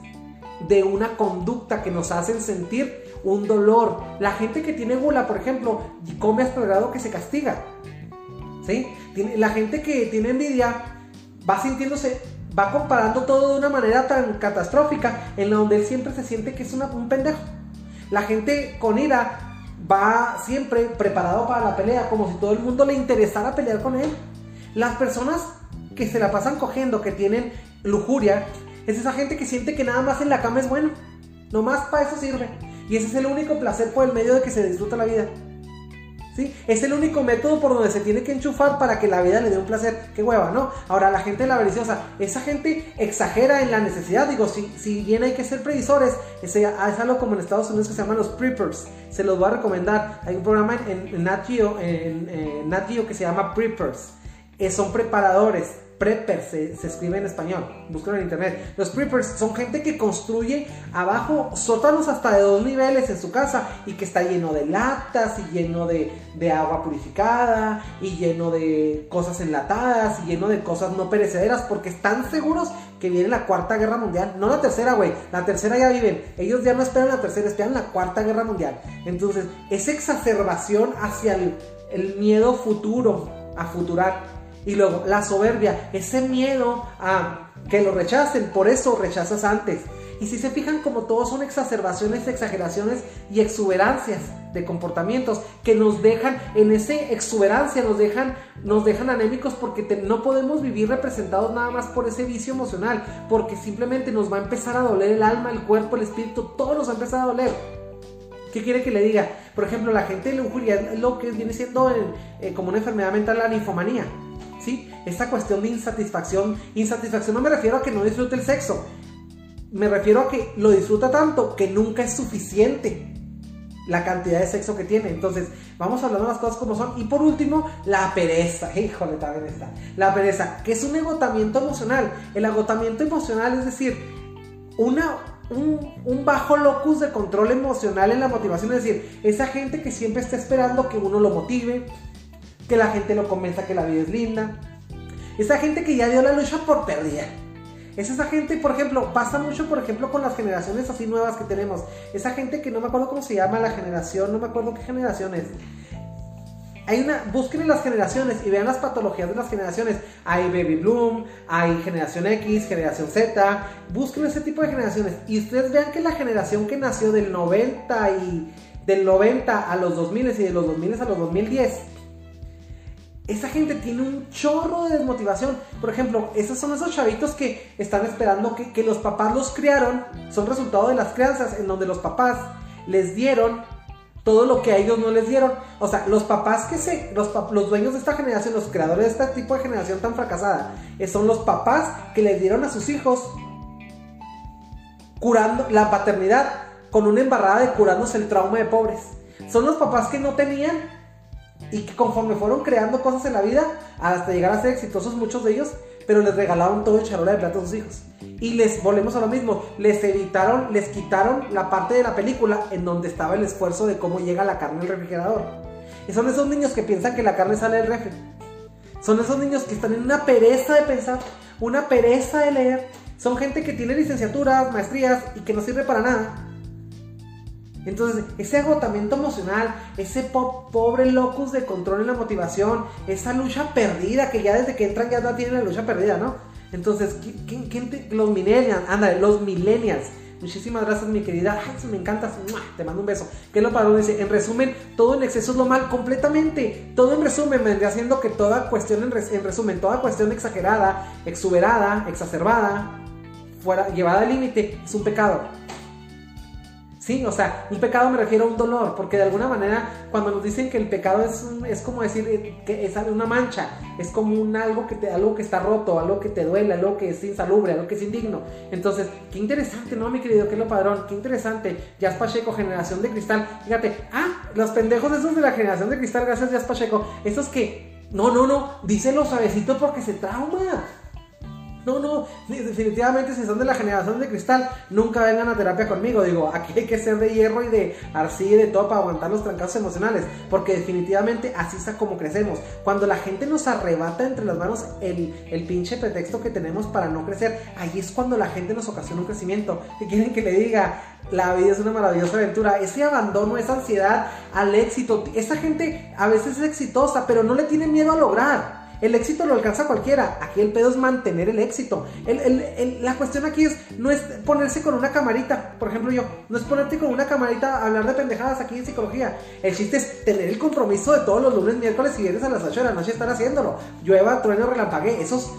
de una conducta que nos hacen sentir un dolor. La gente que tiene gula, por ejemplo, come hasta el grado que se castiga. ¿Sí? La gente que tiene envidia va sintiéndose, va comparando todo de una manera tan catastrófica en donde él siempre se siente que es un pendejo. La gente con ira va siempre preparado para la pelea, como si todo el mundo le interesara pelear con él. Las personas que se la pasan cogiendo, que tienen lujuria, es esa gente que siente que nada más en la cama es bueno. Nomás para eso sirve. Y ese es el único placer por el medio de que se disfruta la vida. ¿Sí? Es el único método por donde se tiene que enchufar para que la vida le dé un placer. Qué hueva, ¿no? Ahora, la gente de la avariciosa, esa gente exagera en la necesidad. Digo, si, si bien hay que ser previsores, es, es algo como en Estados Unidos que se llaman los preppers. Se los voy a recomendar. Hay un programa en, en, Nat, Geo, en, en que se llama Preppers. Eh, son preparadores preppers se, escribe en español, búsquenlo en internet. Los preppers son gente que construye abajo sótanos hasta de dos niveles en su casa y que está lleno de latas y lleno de, de agua purificada y lleno de cosas enlatadas y lleno de cosas no perecederas porque están seguros que viene la cuarta guerra mundial. No la tercera, güey. La tercera ya viven. Ellos ya no esperan la tercera, esperan la cuarta guerra mundial. Entonces, esa exacerbación hacia el miedo futuro, a futurar y luego la soberbia, ese miedo a que lo rechacen, por eso rechazas antes. Y si se fijan, como todos son exacerbaciones, exageraciones y exuberancias de comportamientos que nos dejan en esa exuberancia, nos dejan, nos dejan anémicos porque no podemos vivir representados nada más por ese vicio emocional, porque simplemente nos va a empezar a doler el alma, el cuerpo, el espíritu, todo nos va a empezar a doler. ¿Qué quiere que le diga? Por ejemplo, la gente de lujuria, lo que viene siendo eh, como una enfermedad mental, la ninfomanía. ¿Sí? Esta cuestión de insatisfacción, insatisfacción no me refiero a que no disfrute el sexo, me refiero a que lo disfruta tanto que nunca es suficiente la cantidad de sexo que tiene. Entonces, vamos hablando de las cosas como son. Y por último, la pereza. (laughs) Híjole, también está. La pereza, que es un agotamiento emocional. El agotamiento emocional es decir, una, un, un, bajo locus de control emocional en la motivación. Es decir, esa gente que siempre está esperando que uno lo motive, que la gente lo convenza que la vida es linda. Esa gente que ya dio la lucha por perdida. Es esa gente, por ejemplo, pasa mucho, por ejemplo, con las generaciones así nuevas que tenemos. Esa gente que no me acuerdo cómo se llama la generación, no me acuerdo qué generación es. Hay una, busquen en las generaciones y vean las patologías de las generaciones. Hay Baby Bloom, hay Generación X, Generación Z. Busquen ese tipo de generaciones. Y ustedes vean que la generación que nació del 90 y del 90 a los 2000 y de los 2000 a los 2010 esa gente tiene un chorro de desmotivación. Por ejemplo, esos son esos chavitos que están esperando que, los papás los criaron, son resultado de las crianzas en donde los papás les dieron todo lo que a ellos no les dieron. O sea, los papás que se, los, los dueños de esta generación, los creadores de este tipo de generación tan fracasada, eh, son los papás que les dieron a sus hijos curando la paternidad con una embarrada de curándose el trauma de pobres. Son los papás que no tenían y que conforme fueron creando cosas en la vida, hasta llegar a ser exitosos muchos de ellos, pero les regalaron todo el charola de plata a sus hijos. Y les volvemos a lo mismo, les evitaron, les quitaron la parte de la película en donde estaba el esfuerzo de cómo llega la carne al refrigerador. Y son esos niños que piensan que la carne sale del refri. Son esos niños que están en una pereza de pensar, una pereza de leer. Son gente que tiene licenciaturas, maestrías y que no sirve para nada entonces, ese agotamiento emocional, ese pobre locus de control en la motivación, esa lucha perdida, que ya desde que entran ya no tienen la lucha perdida, ¿no? Entonces, ¿quién, los millennials, ándale, los millennials. Muchísimas gracias, mi querida. Ay, me encanta. Te mando un beso. Que lo paró dice, en resumen, todo en exceso es lo mal, completamente. Todo en resumen vendría haciendo que toda cuestión, en, en resumen, toda cuestión exagerada, exuberada, exacerbada, fuera, llevada al límite, es un pecado. Sí, o sea, un pecado me refiero a un dolor, porque de alguna manera cuando nos dicen que el pecado es, es como decir que es una mancha, es como un algo que, te, algo que está roto, algo que te duele, algo que es insalubre, algo que es indigno. Entonces, qué interesante, ¿no, mi querido? ¿Qué lo padrón? Qué interesante. Jazz Pacheco, generación de cristal. Fíjate, ah, los pendejos esos de la generación de cristal, gracias Jazz Pacheco. Esos que, no, no, no, díselo suavecito porque se trauma. No, no, definitivamente si son de la generación de cristal, nunca vengan a terapia conmigo. Digo, aquí hay que ser de hierro y de arcilla y de todo para aguantar los trancazos emocionales, porque definitivamente así es como crecemos. Cuando la gente nos arrebata entre las manos el, el pinche pretexto que tenemos para no crecer, ahí es cuando la gente nos ocasiona un crecimiento. ¿Qué quieren que le diga? La vida es una maravillosa aventura. Ese abandono, esa ansiedad al éxito. Esa gente a veces es exitosa, pero no le tiene miedo a lograr. El éxito lo alcanza cualquiera. Aquí el pedo es mantener el éxito. la cuestión aquí es no es ponerse con una camarita. Por ejemplo, yo, no es ponerte con una camarita a hablar de pendejadas aquí en psicología. El chiste es tener el compromiso de todos los lunes, miércoles y viernes a las 8 de la noche estar haciéndolo. Llueva, trueno, relampague. Esos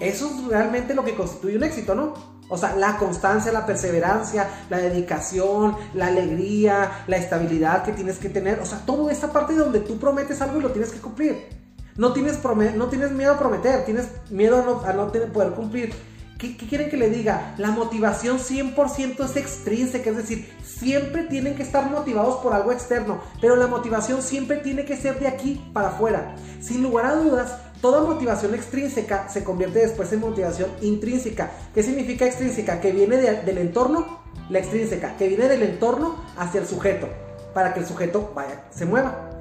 Eso es realmente lo que constituye un éxito, ¿no? O sea, la constancia, la perseverancia, la dedicación, la alegría, la estabilidad que tienes que tener. O sea, toda esta parte donde tú prometes algo y lo tienes que cumplir. No tienes, no tienes miedo a prometer, tienes miedo a no, poder cumplir. ¿Qué, quieren que le diga? La motivación 100% es extrínseca, es decir, siempre tienen que estar motivados por algo externo, pero la motivación siempre tiene que ser de aquí para afuera. Sin lugar a dudas, toda motivación extrínseca se convierte después en motivación intrínseca. ¿Qué significa extrínseca? Que viene del entorno, la extrínseca, que viene del entorno hacia el sujeto, para que el sujeto vaya, se mueva.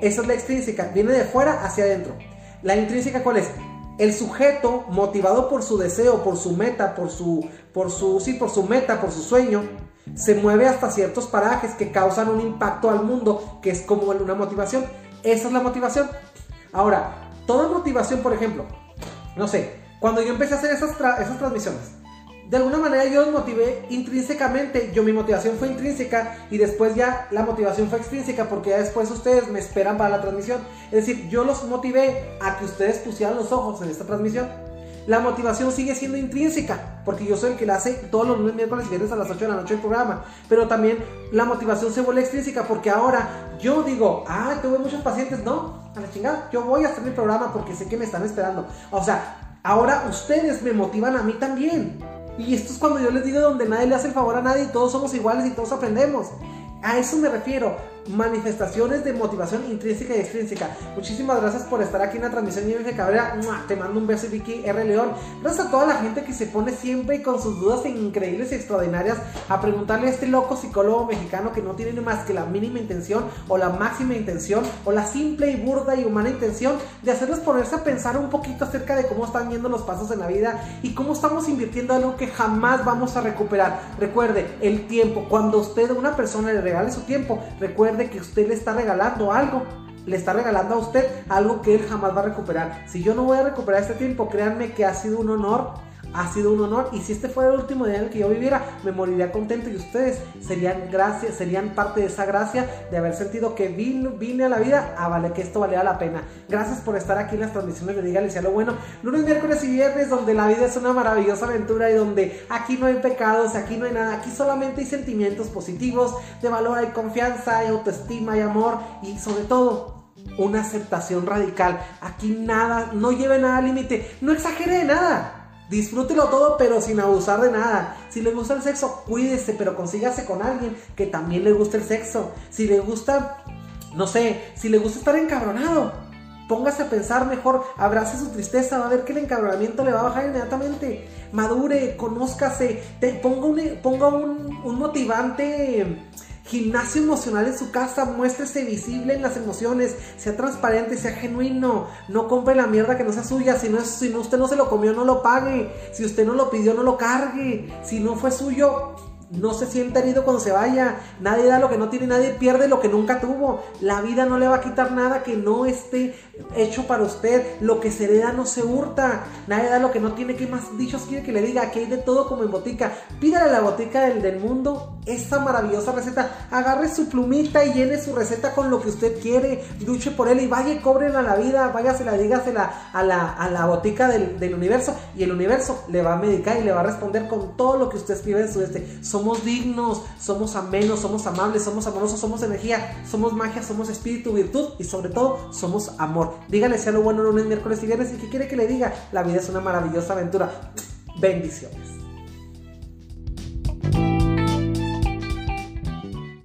Esa es la extrínseca, viene de fuera hacia adentro. La intrínseca, ¿cuál es? El sujeto, motivado por su deseo, por su meta, por su, por su, sí, por su meta, por su sueño, se mueve hasta ciertos parajes que causan un impacto al mundo, que es como una motivación. Esa es la motivación. Ahora, toda motivación, por ejemplo, no sé, cuando yo empecé a hacer esas, esas transmisiones, de alguna manera yo los motivé intrínsecamente, yo mi motivación fue intrínseca y después ya la motivación fue extrínseca porque ya después ustedes me esperan para la transmisión. Es decir, yo los motivé a que ustedes pusieran los ojos en esta transmisión. La motivación sigue siendo intrínseca, porque yo soy el que la hace todos los lunes, miércoles y viernes a las 8 de la noche el programa. Pero también la motivación se vuelve extrínseca porque ahora yo digo, ah, tuve muchos pacientes, no, a la chingada, yo voy a hacer mi programa porque sé que me están esperando. O sea, ahora ustedes me motivan a mí también. Y esto es cuando yo les digo donde nadie le hace el favor a nadie y todos somos iguales y todos aprendemos. A eso me refiero manifestaciones de motivación intrínseca y extrínseca. Muchísimas gracias por estar aquí en la transmisión de Cabrera. Te mando un beso, Vicky R. León. Gracias a toda la gente que se pone siempre con sus dudas increíbles y extraordinarias a preguntarle a este loco psicólogo mexicano que no tiene más que la mínima intención o la máxima intención o la simple y burda y humana intención de hacerles ponerse a pensar un poquito acerca de cómo están yendo los pasos en la vida y cómo estamos invirtiendo algo que jamás vamos a recuperar. Recuerde, el tiempo, cuando usted, una persona le regale su tiempo, recuerde de que usted le está regalando algo. Le está regalando a usted algo que él jamás va a recuperar. Si yo no voy a recuperar este tiempo, créanme que ha sido un honor ha sido un honor y si este fuera el último día en el que yo viviera, me moriría contento y ustedes serían gracias, serían parte de esa gracia de haber sentido que vine, vine a la vida a vale que esto valía la pena. Gracias por estar aquí en las transmisiones de Dígale sea lo bueno. Lunes, miércoles y viernes donde la vida es una maravillosa aventura y donde aquí no hay pecados, aquí no hay nada, aquí solamente hay sentimientos positivos, de valor, hay confianza, hay autoestima, hay amor y sobre todo una aceptación radical. Aquí nada, no lleve nada al límite, no exagere de nada. Disfrútelo todo, pero sin abusar de nada. Si le gusta el sexo, cuídese, pero consígase con alguien que también le guste el sexo. Si le gusta, no sé, si le gusta estar encabronado, póngase a pensar mejor, abrace su tristeza, va a ver que el encabronamiento le va a bajar inmediatamente. Madure, conózcase, te, ponga un, ponga un, un motivante Gimnasio emocional en su casa, muéstrese visible en las emociones, sea transparente, sea genuino, no compre la mierda que no sea suya, si no, si no usted no se lo comió, no lo pague, si usted no lo pidió, no lo cargue, si no fue suyo, no se sienta herido cuando se vaya. Nadie da lo que no tiene, nadie pierde lo que nunca tuvo. La vida no le va a quitar nada que no esté hecho para usted. Lo que se hereda no se hurta. Nadie da lo que no tiene. ¿Qué más dichos quiere que le diga? Aquí hay de todo como en botica. Pídale a la botica del, del mundo esta maravillosa receta. Agarre su plumita y llene su receta con lo que usted quiere. Luche por él y vaya y cóbrela a la vida. Váyasela, dígasela a la, a la botica del, del universo. Y el universo le va a medicar y le va a responder con todo lo que usted escribe en su este somos dignos, somos amenos, somos amables, somos amorosos, somos energía, somos magia, somos espíritu, virtud y sobre todo somos amor. Dígale sea lo bueno lunes, miércoles y viernes y que quiere que le diga, la vida es una maravillosa aventura. Bendiciones.